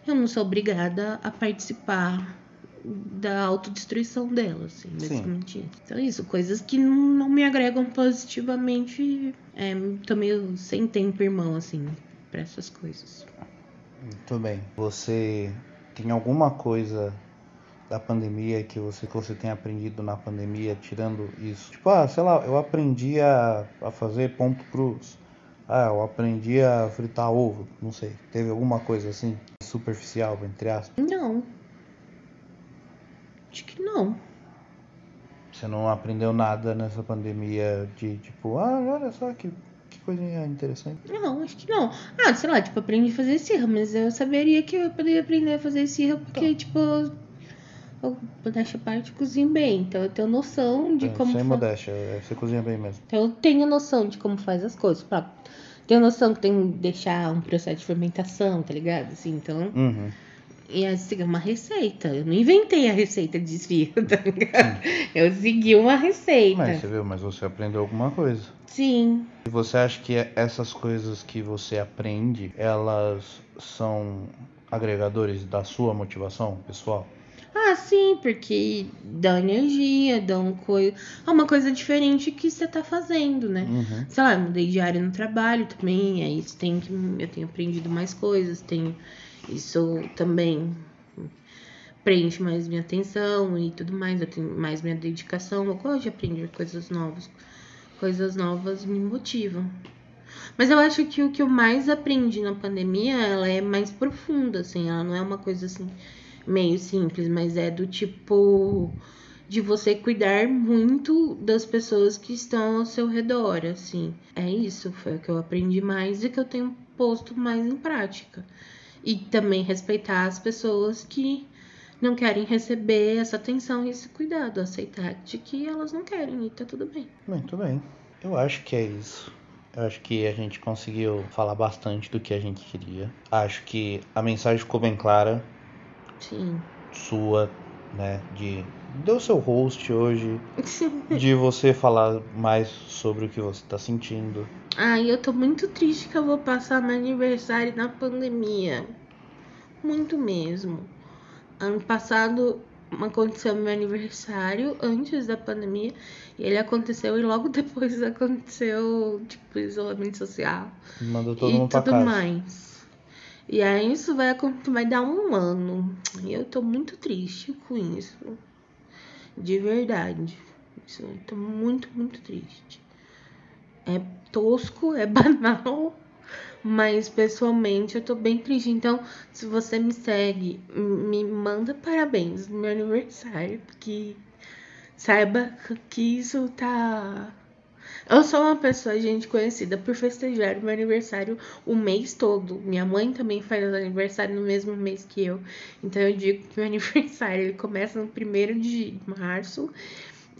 eu não sou obrigada a participar da autodestruição dela, assim, Sim. basicamente isso. Então, isso, coisas que não, não me agregam positivamente. É, tô meio sem tempo, irmão, assim, pra essas coisas. Muito bem. Você tem alguma coisa da pandemia que você, que você tenha aprendido na pandemia, tirando isso? Tipo, ah, sei lá, eu aprendi a, a fazer ponto cruz. Ah, eu aprendi a fritar ovo. Não sei. Teve alguma coisa assim, superficial, entre aspas? Não. Acho que não. Você não aprendeu nada nessa pandemia de tipo, ah, olha só que coisinha interessante. Não, acho que não. Ah, sei lá, tipo, aprendi a fazer esfirra, mas eu saberia que eu poderia aprender a fazer esfirra porque, tipo, eu, modéstia à parte, cozinho bem. Então eu tenho noção de É, como. sem fa- modéstia, é, você cozinha bem mesmo. Então eu tenho noção de como faz as coisas. Pra... Tenho noção que tem que deixar um processo de fermentação, tá ligado? Assim, então Uhum. E assim, uma receita. Eu não inventei a receita de desvio, tá ligado? Eu segui uma receita. Mas você viu, mas você aprendeu alguma coisa. Sim. E você acha que essas coisas que você aprende, elas são agregadores da sua motivação pessoal? Ah, sim, porque dá energia, dá um coisa. É uma coisa diferente que você tá fazendo, né? Uhum. Sei lá, eu mudei de área no trabalho também, aí tem que. Eu tenho aprendido mais coisas, tenho. Isso também preenche mais minha atenção e tudo mais, eu tenho mais minha dedicação. Eu gosto de aprender coisas novas. Coisas novas me motivam. Mas eu acho que o que eu mais aprendi na pandemia, ela é mais profunda, assim, ela não é uma coisa assim meio simples, mas é do tipo de você cuidar muito das pessoas que estão ao seu redor, assim. É isso, foi o que eu aprendi mais e que eu tenho posto mais em prática. E também respeitar as pessoas que não querem receber essa atenção e esse cuidado, aceitar de que elas não querem e tá tudo bem. Muito bem. Eu acho que é isso. Eu acho que a gente conseguiu falar bastante do que a gente queria. Acho que a mensagem ficou bem clara. Sim. Sua, né? De deu seu host hoje, de você falar mais sobre o que você tá sentindo. Ai, eu tô muito triste que eu vou passar meu aniversário na pandemia. Muito mesmo. Ano passado aconteceu meu aniversário antes da pandemia e ele aconteceu e logo depois aconteceu tipo isolamento social Mandou todo e mundo pra tudo casa. mais. E aí isso vai vai dar um ano e eu tô muito triste com isso, de verdade. Isso, eu tô muito muito triste. É tosco, é banal, mas pessoalmente eu tô bem triste. Então, se você me segue, me manda parabéns no meu aniversário, porque saiba que isso tá. Eu sou uma pessoa, gente, conhecida por festejar meu aniversário o mês todo. Minha mãe também faz aniversário no mesmo mês que eu. Então eu digo que meu aniversário ele começa no 1 de março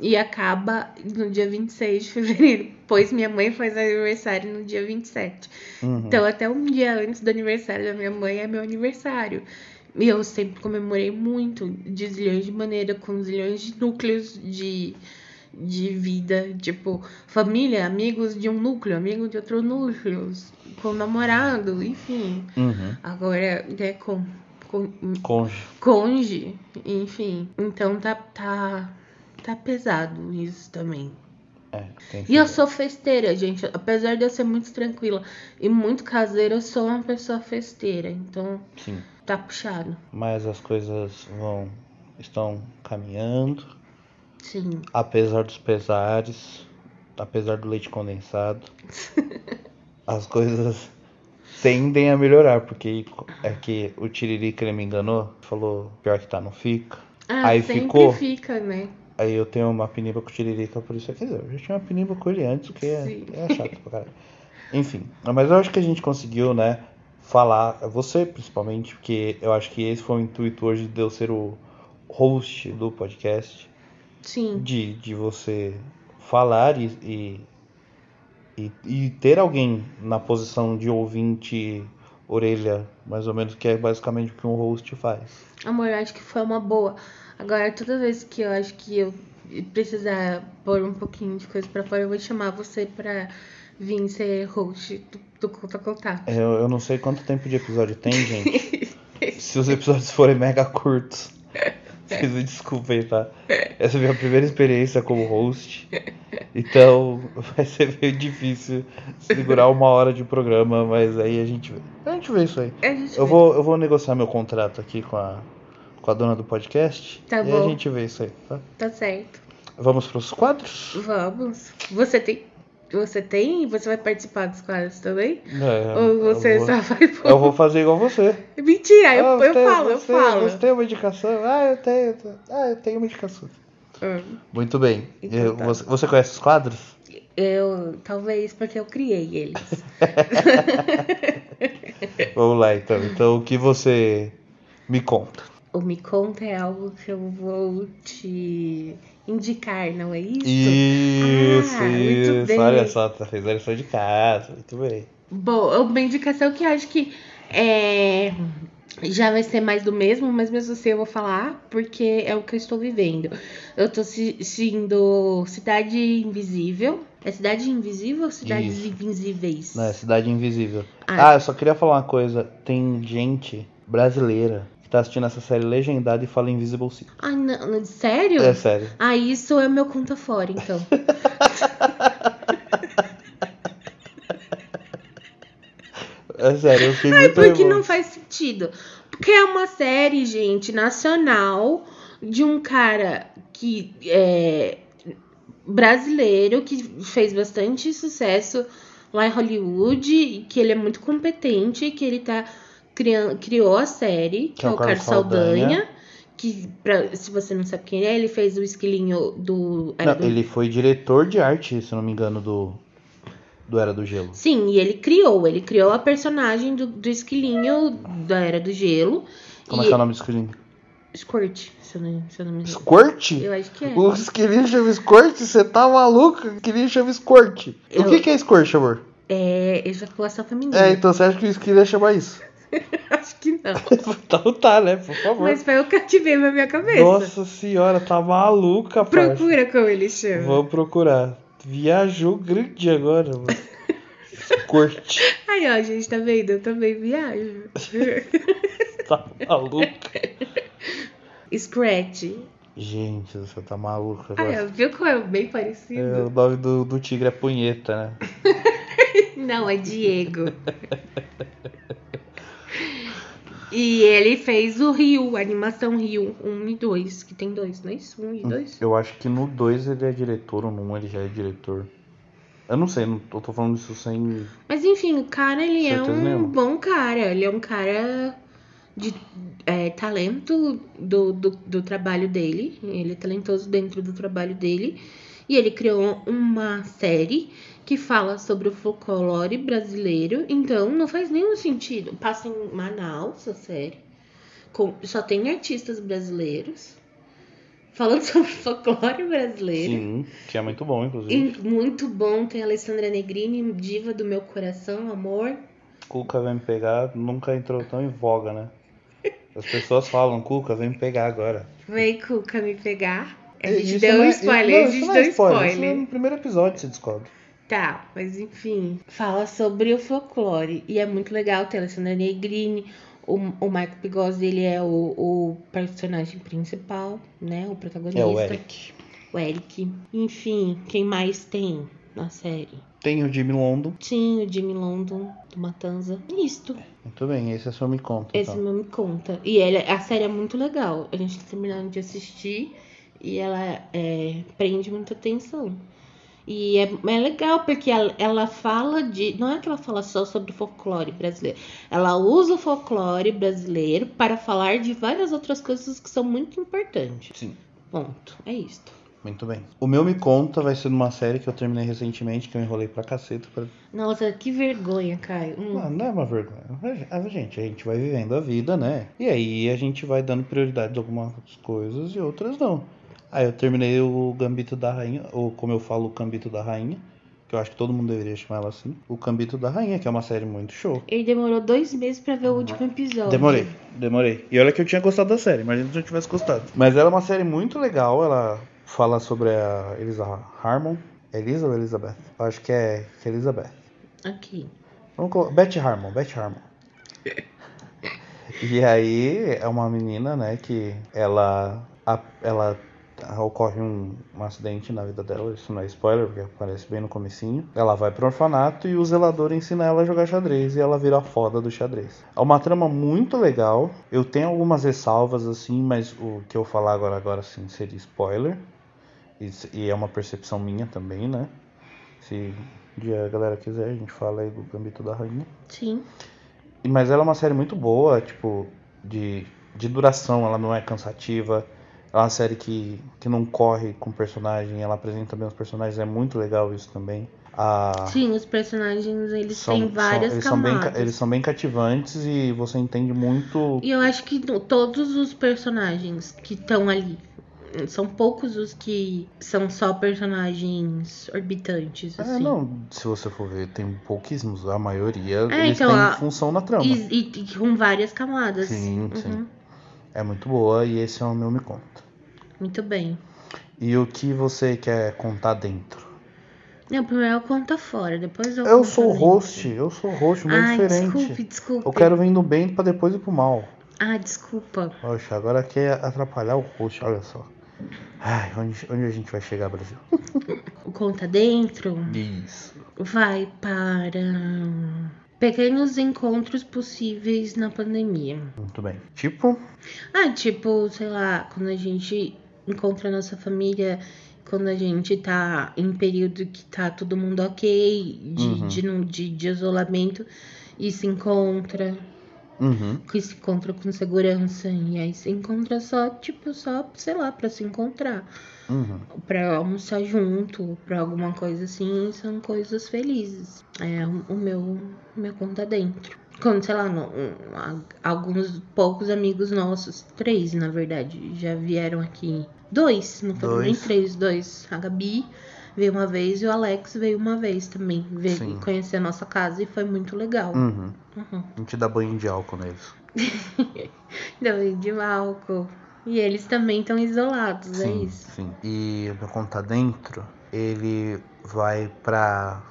e acaba no dia 26 de fevereiro, pois minha mãe faz aniversário no dia 27. Uhum. Então, até um dia antes do aniversário da minha mãe é meu aniversário. E eu sempre comemorei muito, de zilhões de maneira, com zilhões de núcleos de, de vida. Tipo, família, amigos de um núcleo, amigo de outro núcleo, com namorado, enfim. Uhum. Agora, é com, com Conge. conge, enfim. Então tá, tá, tá pesado isso também. É, tem E eu sou festeira, gente. Apesar de eu ser muito tranquila e muito caseira, eu sou uma pessoa festeira. Então Sim. tá puxado. Mas as coisas vão. estão caminhando. Sim. Apesar dos pesares, apesar do leite condensado, as coisas tendem a melhorar, porque é que o Tiririca ele me enganou, falou pior que tá, não fica. Ah, Aí sempre ficou. fica, né? Aí eu tenho uma piniba com o Tiririca, por isso quer dizer, eu já tinha uma piniba com ele antes, que é, é chato pra caralho. Enfim, mas eu acho que a gente conseguiu, né, falar, você principalmente, porque eu acho que esse foi o intuito hoje de eu ser o host do podcast. Sim. de, de você falar e, e, e, e ter alguém na posição de ouvinte orelha, mais ou menos, que é basicamente o que um host faz. Amor, eu acho que foi uma boa. Agora, toda vez que eu acho que eu precisar pôr um pouquinho de coisa pra fora, eu vou chamar você pra vir ser host do, do Conta Contar. É, Eu, eu não sei quanto tempo de episódio tem, gente. Se os episódios forem mega curtos, vocês me desculpem, tá? Essa é a minha primeira experiência como host. Então vai ser meio difícil segurar uma hora de programa, mas aí a gente vê. A gente vê isso aí. Eu vou, eu vou negociar meu contrato aqui com a, com a dona do podcast. Tá e bom. a gente vê isso aí, tá? Tá certo. Vamos pros quadros? Vamos. Você tem. Você tem? Você vai participar dos quadros também? É, Ou você eu, vou, só vai pôr? eu vou fazer igual você. Mentira, eu, Ah, eu você- falo, eu você- falo. Você tem uma indicação? Ah, eu tenho. eu tenho. Ah, eu tenho uma indicação. Hum. Muito bem. Então Eu- tá. você, você conhece os quadros? Eu, talvez porque eu criei eles. Vamos lá então. Então o que você me conta? O Me Conta é algo que eu vou te indicar, não é isso? Isso, Ah, muito isso. bem. Olha só, tá fazendo a lição de casa. Muito bem. Bom, uma indicação que eu acho que é já vai ser mais do mesmo, mas mesmo assim eu vou falar porque é o que eu estou vivendo. Eu tô assistindo Cidade Invisível. É Cidade Invisível ou Cidades Isso. Invisíveis? Não, é Cidade Invisível. Ah. Ah, eu só queria falar uma coisa. Tem gente brasileira que tá assistindo essa série legendada e fala Invisible Sim. Ai, não, não, sério? É sério. Ah, isso é meu conta fora, então. É sério, eu fiquei Ai, muito porque não faz sentido. Porque é uma série, gente, nacional de um cara que é brasileiro que fez bastante sucesso lá em Hollywood, que ele é muito competente, que ele tá criando, criou a série, que, é o Carlos Saldanha. Que, pra, se você não sabe quem ele é, ele fez o esquilinho do. Não, do- ele foi diretor de arte, se eu não me engano, do, do Era do Gelo. Sim, e ele criou, ele criou a personagem do, do esquilinho da Era do Gelo. Como e é que é o nome do esquilinho? Squirt, se eu não, se eu não me engano. Squirt? Eu acho que é. O esquilinho chama Squirt? Você tá maluco? O esquilinho chama Squirt. Eu- O que, que é Squirt, amor? É ejaculação feminina. É, então você acha que o esquilinho ia chamar isso? Acho que não. então tá, né? Por favor. Mas foi o tive na minha cabeça. Nossa senhora, tá maluca, parça. Procura como ele chama. Vou procurar. Viajou grande agora, mano. Squirt. Aí, ó, gente, tá vendo? Eu também viajo. Tá maluca. Scratch. Gente, você tá maluca agora. ó, viu como é bem É, parecido? o nome do, do tigre é punheta, né? Não, é Diego. E ele fez o Rio, a animação Rio 1 e 2, que tem dois, não é isso? 1 e 2? Eu acho que no 2 ele é diretor, ou no 1 um ele já é diretor. Eu não sei, não, eu tô falando isso sem. Mas enfim, o cara, ele é um nenhuma. bom cara. Ele é um cara de é, talento do, do, do trabalho dele. Ele é talentoso dentro do trabalho dele. E ele criou uma série que fala sobre o folclore brasileiro. Então, não faz nenhum sentido. Passa em Manaus a série. Com, só tem artistas brasileiros. Falando sobre folclore brasileiro. Sim, que é muito bom, inclusive. E muito bom, tem a Alessandra Negrini, diva do meu coração, amor. Cuca vem me pegar, nunca entrou tão em voga, né? As pessoas falam, Cuca, vem me pegar agora. Vem, Cuca, me pegar. A gente Isso deu não um é- spoiler, não, a gente não deu é um spoiler. spoiler. Isso no primeiro episódio você descobre. Tá, mas enfim, fala sobre o folclore. E é muito legal, tem a Alessandra Negrini, o, o Marco Pigossi, ele é o, o personagem principal, né? O protagonista. É o Eric. O Eric. Enfim, quem mais tem na série? Tem o Jimmy London. Sim, o Jimmy London, do Matanza. Isto. Muito bem, esse é só me conta. Esse então. não me conta. E ele, a série é muito legal. A gente tá terminando de assistir e ela é, prende muita atenção. E é, é legal porque ela, ela fala de. Não é que ela fala só sobre folclore brasileiro. Ela usa o folclore brasileiro para falar de várias outras coisas que são muito importantes. Sim, Ponto. É isto. muito bem. O meu Me Conta vai ser numa série que eu terminei recentemente, que eu enrolei pra caceta. Pra... Nossa, que vergonha, Caio. Hum. Não, não é uma vergonha. A gente, a gente vai vivendo a vida, né? E aí a gente vai dando prioridade a algumas coisas e outras não. Aí eu terminei o Gambito da Rainha, ou como eu falo, o Gambito da Rainha, que eu acho que todo mundo deveria chamar ela assim. O Gambito da Rainha, que é uma série muito show. Ele demorou dois meses pra ver o último episódio. Demorei, demorei. E olha que eu tinha gostado da série, imagina se eu tivesse gostado. Mas ela é uma série muito legal, ela fala sobre a Elisa Harmon. Elisa ou Elizabeth? Eu acho que é, que é Elizabeth. Aqui. Vamos colocar. Beth Harmon, Beth Harmon. E aí é uma menina, né, que ela. a- ela ocorre um, um acidente na vida dela, isso não é spoiler, porque aparece bem no comecinho. Ela vai pro orfanato e o zelador ensina ela a jogar xadrez e ela vira a foda do xadrez. É uma trama muito legal. Eu tenho algumas ressalvas assim, mas o que eu falar agora agora sim seria spoiler. Isso- e é uma percepção minha também, né? Se um dia a galera quiser, a gente fala aí do Gambito da Rainha. Sim. E- Mas ela é uma série muito boa, tipo, de, de duração, ela não é cansativa. É uma série que, que não corre com personagem, ela apresenta bem os personagens, é muito legal isso também. A, Sim, os personagens, eles têm várias eles são bem, camadas. ca- eles são bem cativantes e você entende muito. E eu acho que todos os personagens que estão ali são poucos os que são só personagens orbitantes, É, assim. não, se você for ver, tem pouquíssimos. A maioria É, eles então, têm a- função na trama. E, e- e com várias camadas. Sim, sim. Uhum. É muito boa e esse é o meu Me Conta. Muito bem. E o que você quer contar dentro? Não, primeiro eu conto fora, depois eu Eu sou dentro. host, eu sou host, muito Ai, diferente. desculpe, desculpe. Eu quero vir no bem pra depois ir pro mal. Ah, desculpa. Poxa, agora quer atrapalhar o host, olha só. Ai, onde, onde a gente vai chegar, Brasil? Conta dentro Isso. vai para pequenos encontros possíveis na pandemia. Muito bem. Tipo, Ah, tipo, sei lá, quando a gente encontra a nossa família, quando a gente tá em período que tá todo mundo ok, de, Uhum. de, de, de isolamento, e se encontra, uhum, que se encontra com segurança, e aí se encontra só, tipo, só, sei lá, pra se encontrar. uhum. Pra almoçar junto, pra alguma coisa assim, são coisas felizes. É o meu, meu conta dentro. Quando, sei lá, alguns poucos amigos nossos, três na verdade, já vieram aqui. Dois, não foram nem Dois. três, dois. A Gabi veio uma vez e o Alex veio uma vez também. Veio Sim. conhecer a nossa casa e foi muito legal. Uhum. Uhum. A gente dá banho de álcool neles. Deu e de álcool. E eles também estão isolados, é Sim, isso. sim. E meu conta dentro, ele vai pra.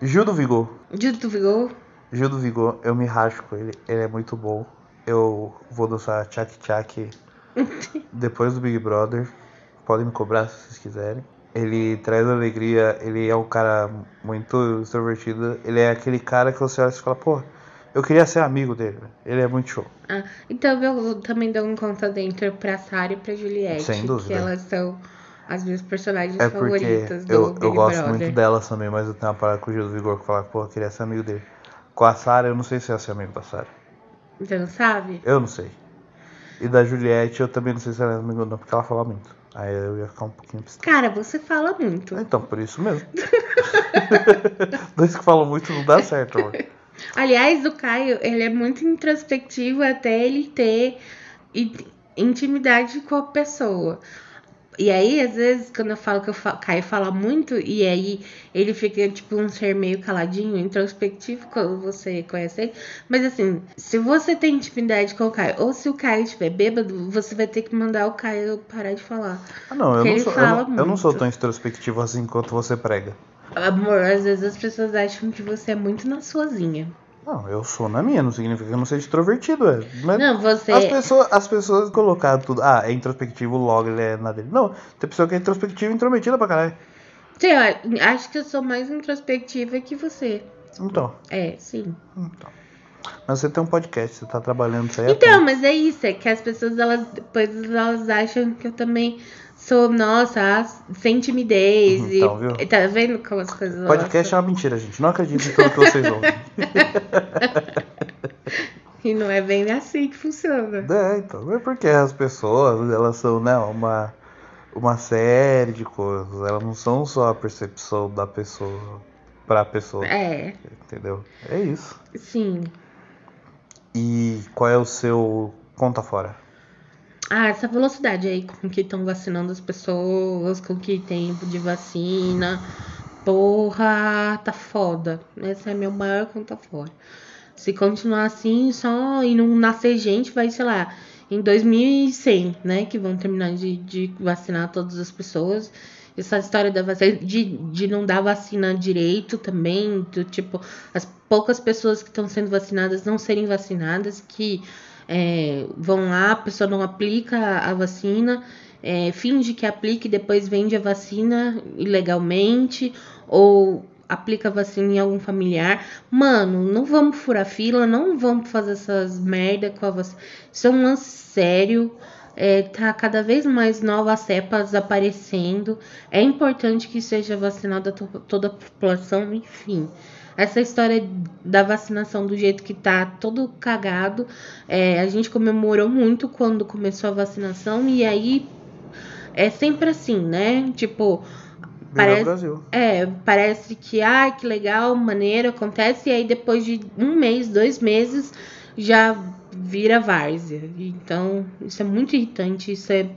Gil do Vigor. Dito Vigor, Gil do Vigor, eu me racho com ele, ele é muito bom. Eu vou dançar tchak tchak depois do Big Brother. Podem me cobrar se vocês quiserem. Ele traz alegria, ele é um cara muito extrovertido. Ele é aquele cara que você olha e fala, pô, eu queria ser amigo dele. Ele é muito show. Ah, então eu também dou um conta dentro pra Sarah e pra Juliette. Sem dúvida. Que elas são as minhas personagens É favoritas do eu, Big eu gosto Brother. muito delas também, mas eu tenho uma parada com o Gil do Vigor que fala, pô, eu queria ser amigo dele. Com a Sarah, eu não sei se ia ser amigo da Sarah. Você não sabe? Eu não sei. E da Juliette, eu também não sei se ela é amigo não, porque ela fala muito. Aí eu ia ficar um pouquinho pistola. Cara, você fala muito. Então, por isso mesmo. Dois que falam muito não dá certo, amor. Aliás, o Caio, ele é muito introspectivo até ele ter in- intimidade com a pessoa. E aí, às vezes, quando eu falo que o fa- Caio fala muito, e aí ele fica tipo um ser meio caladinho, introspectivo, quando você conhece ele. Mas assim, se você tem intimidade com o Caio, ou se o Caio estiver bêbado, você vai ter que mandar o Caio parar de falar. Ah, não, eu não, sou, eu, não, eu não sou tão introspectivo assim quanto você prega. Amor, às vezes as pessoas acham que você é muito na suazinha. Não, eu sou na minha, não significa que eu não seja extrovertido, é. Mas Não, você. as, pessoas, as pessoas colocaram tudo. Ah, é introspectivo, logo ele é na dele. Não, tem pessoa que é introspectiva e intrometida pra caralho. Sei lá, acho que eu sou mais introspectiva que você. Então, É, sim. então. Mas você tem um podcast, você tá trabalhando isso aí. há Então, mas é isso, é que as pessoas, elas depois elas acham que eu também sou, nossa, sem timidez. Uhum, e, então, viu? e tá vendo como as coisas. Podcast é uma mentira, gente. Não acredito em tudo que vocês ouvem. E não é bem assim que funciona. É, então, é porque as pessoas, elas são, né, uma, uma série de coisas. Elas não são só a percepção da pessoa pra pessoa, É, entendeu? É isso. sim. E qual é o seu conta fora? Ah, essa velocidade aí com que estão vacinando as pessoas, com que tempo de vacina. Porra, tá foda. Esse é meu maior conta fora. Se continuar assim, só e não nascer gente, vai, sei lá, em 2100, né? Que vão terminar de, de vacinar todas as pessoas. Essa história da vacina, de, de não dar vacina direito também, do tipo, as poucas pessoas que estão sendo vacinadas não serem vacinadas, que é, vão lá, a pessoa não aplica a vacina, é, finge que aplica e depois vende a vacina ilegalmente, ou aplica a vacina em algum familiar. Mano, não vamos furar fila, não vamos fazer essas merda com a vacina. Isso é um lance sério. É, tá cada vez mais novas cepas aparecendo. É importante que seja vacinada to toda a população, enfim. Essa história da vacinação do jeito que tá todo cagado. é, a gente comemorou muito quando começou a vacinação e aí é sempre assim, né? Tipo, Parece- é, parece que, ah, que legal, maneiro, acontece, e aí depois de um mês, dois meses, já vira várzea. Então, isso é muito irritante, isso é,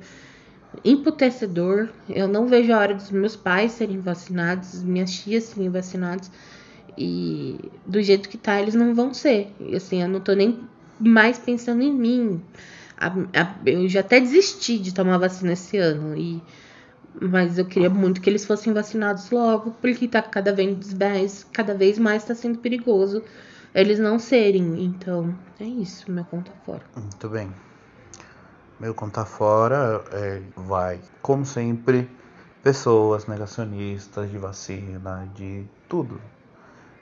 emputecedor. Eu não vejo a hora dos meus pais serem vacinados, minhas tias serem vacinadas. E do jeito que tá, eles não vão ser. E, assim, eu não tô nem mais pensando em mim. A, a, eu já até desisti de tomar vacina esse ano. E, mas eu queria muito que eles fossem vacinados logo, porque tá cada vez mais, cada vez mais tá sendo perigoso eles não serem. Então, é isso, meu conta fora. Muito bem. Meu conta fora é, vai, como sempre, pessoas negacionistas de vacina, de tudo.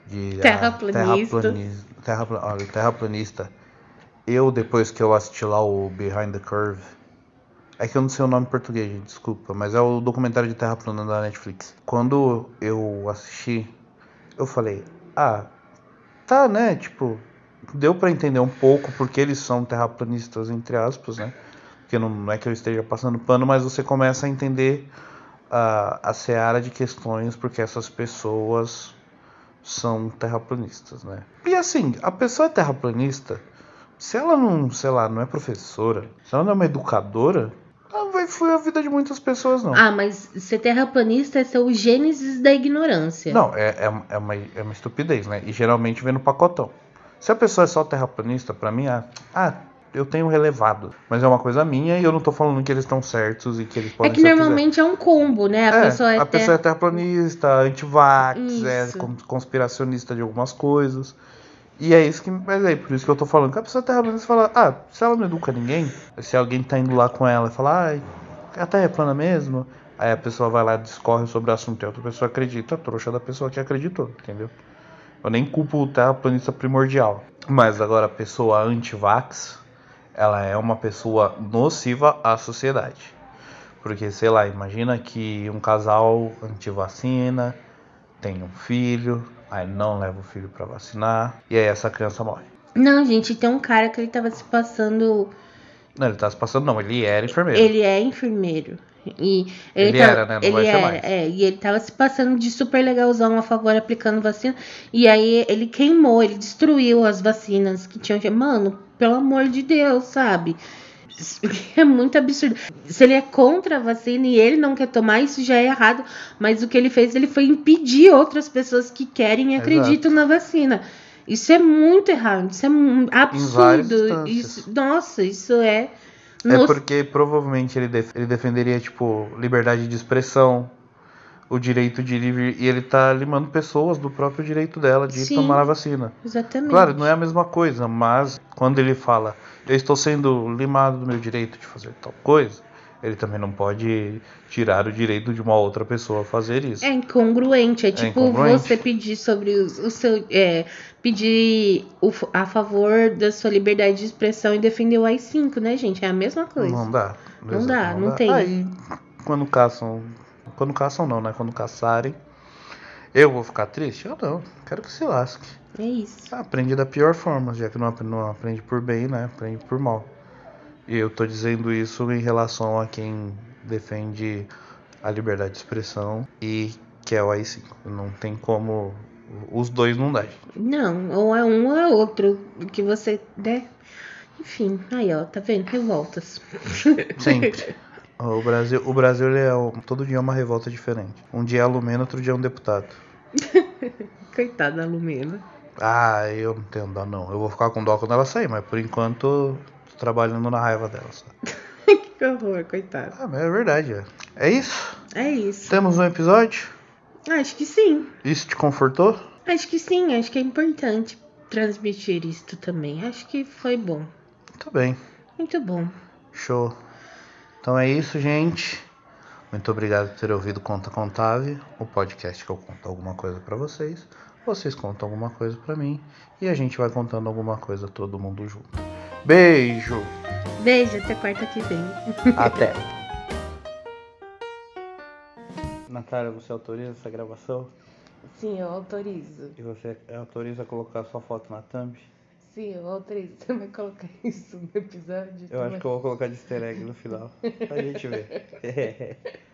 De terraplanista. Ah, terraplanista, terrapla, olha, terraplanista. Eu, depois que eu assisti lá o Behind the Curve, é que eu não sei o nome em português, gente, desculpa, mas é o documentário de Terra plana da Netflix. Quando eu assisti, eu falei, ah, tá, né? Tipo, deu para entender um pouco porque eles são terraplanistas, entre aspas, né? Porque não, não é que eu esteja passando pano, mas você começa a entender a, a seara de questões porque essas pessoas são terraplanistas, né? E assim, a pessoa é terraplanista, se ela não, sei lá, não é professora, se ela não é uma educadora, ela vai fluir a vida de muitas pessoas, não. Ah, mas ser terraplanista é ser o gênesis da ignorância. Não, é, é, é, uma, é uma estupidez, né? E geralmente vem no pacotão. Se a pessoa é só terraplanista, para mim, é, ah, eu tenho relevado. Mas é uma coisa minha e eu não tô falando que eles estão certos e que eles podem É que normalmente é um combo, né? A é, pessoa é a ter... pessoa é terraplanista, antivax, é Isso. conspiracionista de algumas coisas. E é isso que. Mas é por isso que eu tô falando. Que a pessoa é terraplanista fala, ah, se ela não educa ninguém, se alguém tá indo lá com ela e fala, ai, a terra é plana mesmo. Aí a pessoa vai lá e discorre sobre o assunto e a outra pessoa acredita, a trouxa da pessoa que acreditou, entendeu? Eu nem culpo o terraplanista primordial. Mas agora a pessoa anti-vax, ela é uma pessoa nociva à sociedade. Porque, sei lá, imagina que um casal anti-vacina tem um filho, aí não leva o filho pra vacinar, e aí essa criança morre. Não, gente, tem um cara que ele tava se passando. Não, ele tá se passando, não, ele era enfermeiro. Ele é enfermeiro. E ele, Ele tá- era, né? Não ele vai ser era, mais. É, e ele tava se passando de super legalzão a favor aplicando vacina. E aí ele queimou, ele destruiu as vacinas que tinham. Mano, pelo amor de Deus, sabe? É muito absurdo. Se ele é contra a vacina e ele não quer tomar, isso já é errado. Mas o que ele fez, ele foi impedir outras pessoas que querem e Exato. acreditam na vacina. Isso é muito errado, isso é absurdo. Isso, nossa, isso é. É porque provavelmente ele, def- ele defenderia, tipo, liberdade de expressão, o direito de livre. E ele tá limando pessoas do próprio direito dela de Sim. tomar a vacina. Exatamente. Claro, não é a mesma coisa, mas quando ele fala, eu estou sendo limado do meu direito de fazer tal coisa, ele também não pode tirar o direito de uma outra pessoa a fazer isso. É incongruente. É tipo incongruente. você pedir sobre o, o seu. É, pedir o a favor da sua liberdade de expressão e defender o AI-5, né, gente? É a mesma coisa. Não dá. Não dá, não tem. Aí, quando caçam. Quando caçam, não, né? Quando caçarem, eu vou ficar triste? Eu não. Quero que se lasque. É isso. Aprende da pior forma, já que não não aprende por bem, né? Aprende por mal. E eu tô dizendo isso em relação a quem defende a liberdade de expressão e que é o AI-5. Não tem como. Os dois não dá. gente. Não, ou é um ou é outro. O que você. Né? Enfim, aí ó, tá vendo? Revoltas. Sempre. O Brasil, o Brasil ele é um- todo dia é uma revolta diferente. Um dia é a Lumena, outro dia é um deputado. Coitada da Lumena. Ah, eu não tenho dó não. Eu vou ficar com dó quando ela sair, mas por enquanto tô trabalhando na raiva dela só. que horror, coitada. Ah, mas é verdade. É, é isso? É isso. Temos um episódio? Acho que sim. Isso te confortou? Acho que sim. Acho que é importante transmitir isto também. Acho que foi bom. Muito bem. Muito bom. Show. Então é isso, gente. Muito obrigado por ter ouvido Conta Contável, o podcast que eu conto alguma coisa pra vocês. Vocês contam alguma coisa pra mim e a gente vai contando alguma coisa todo mundo junto. Beijo. Beijo, até quarta que vem. Até. Natália, você autoriza essa gravação? Sim, eu autorizo. E você autoriza colocar sua foto na thumb? Sim, eu autorizo. Você vai colocar isso no episódio? Eu acho que eu vou colocar de easter egg no final. A gente vê.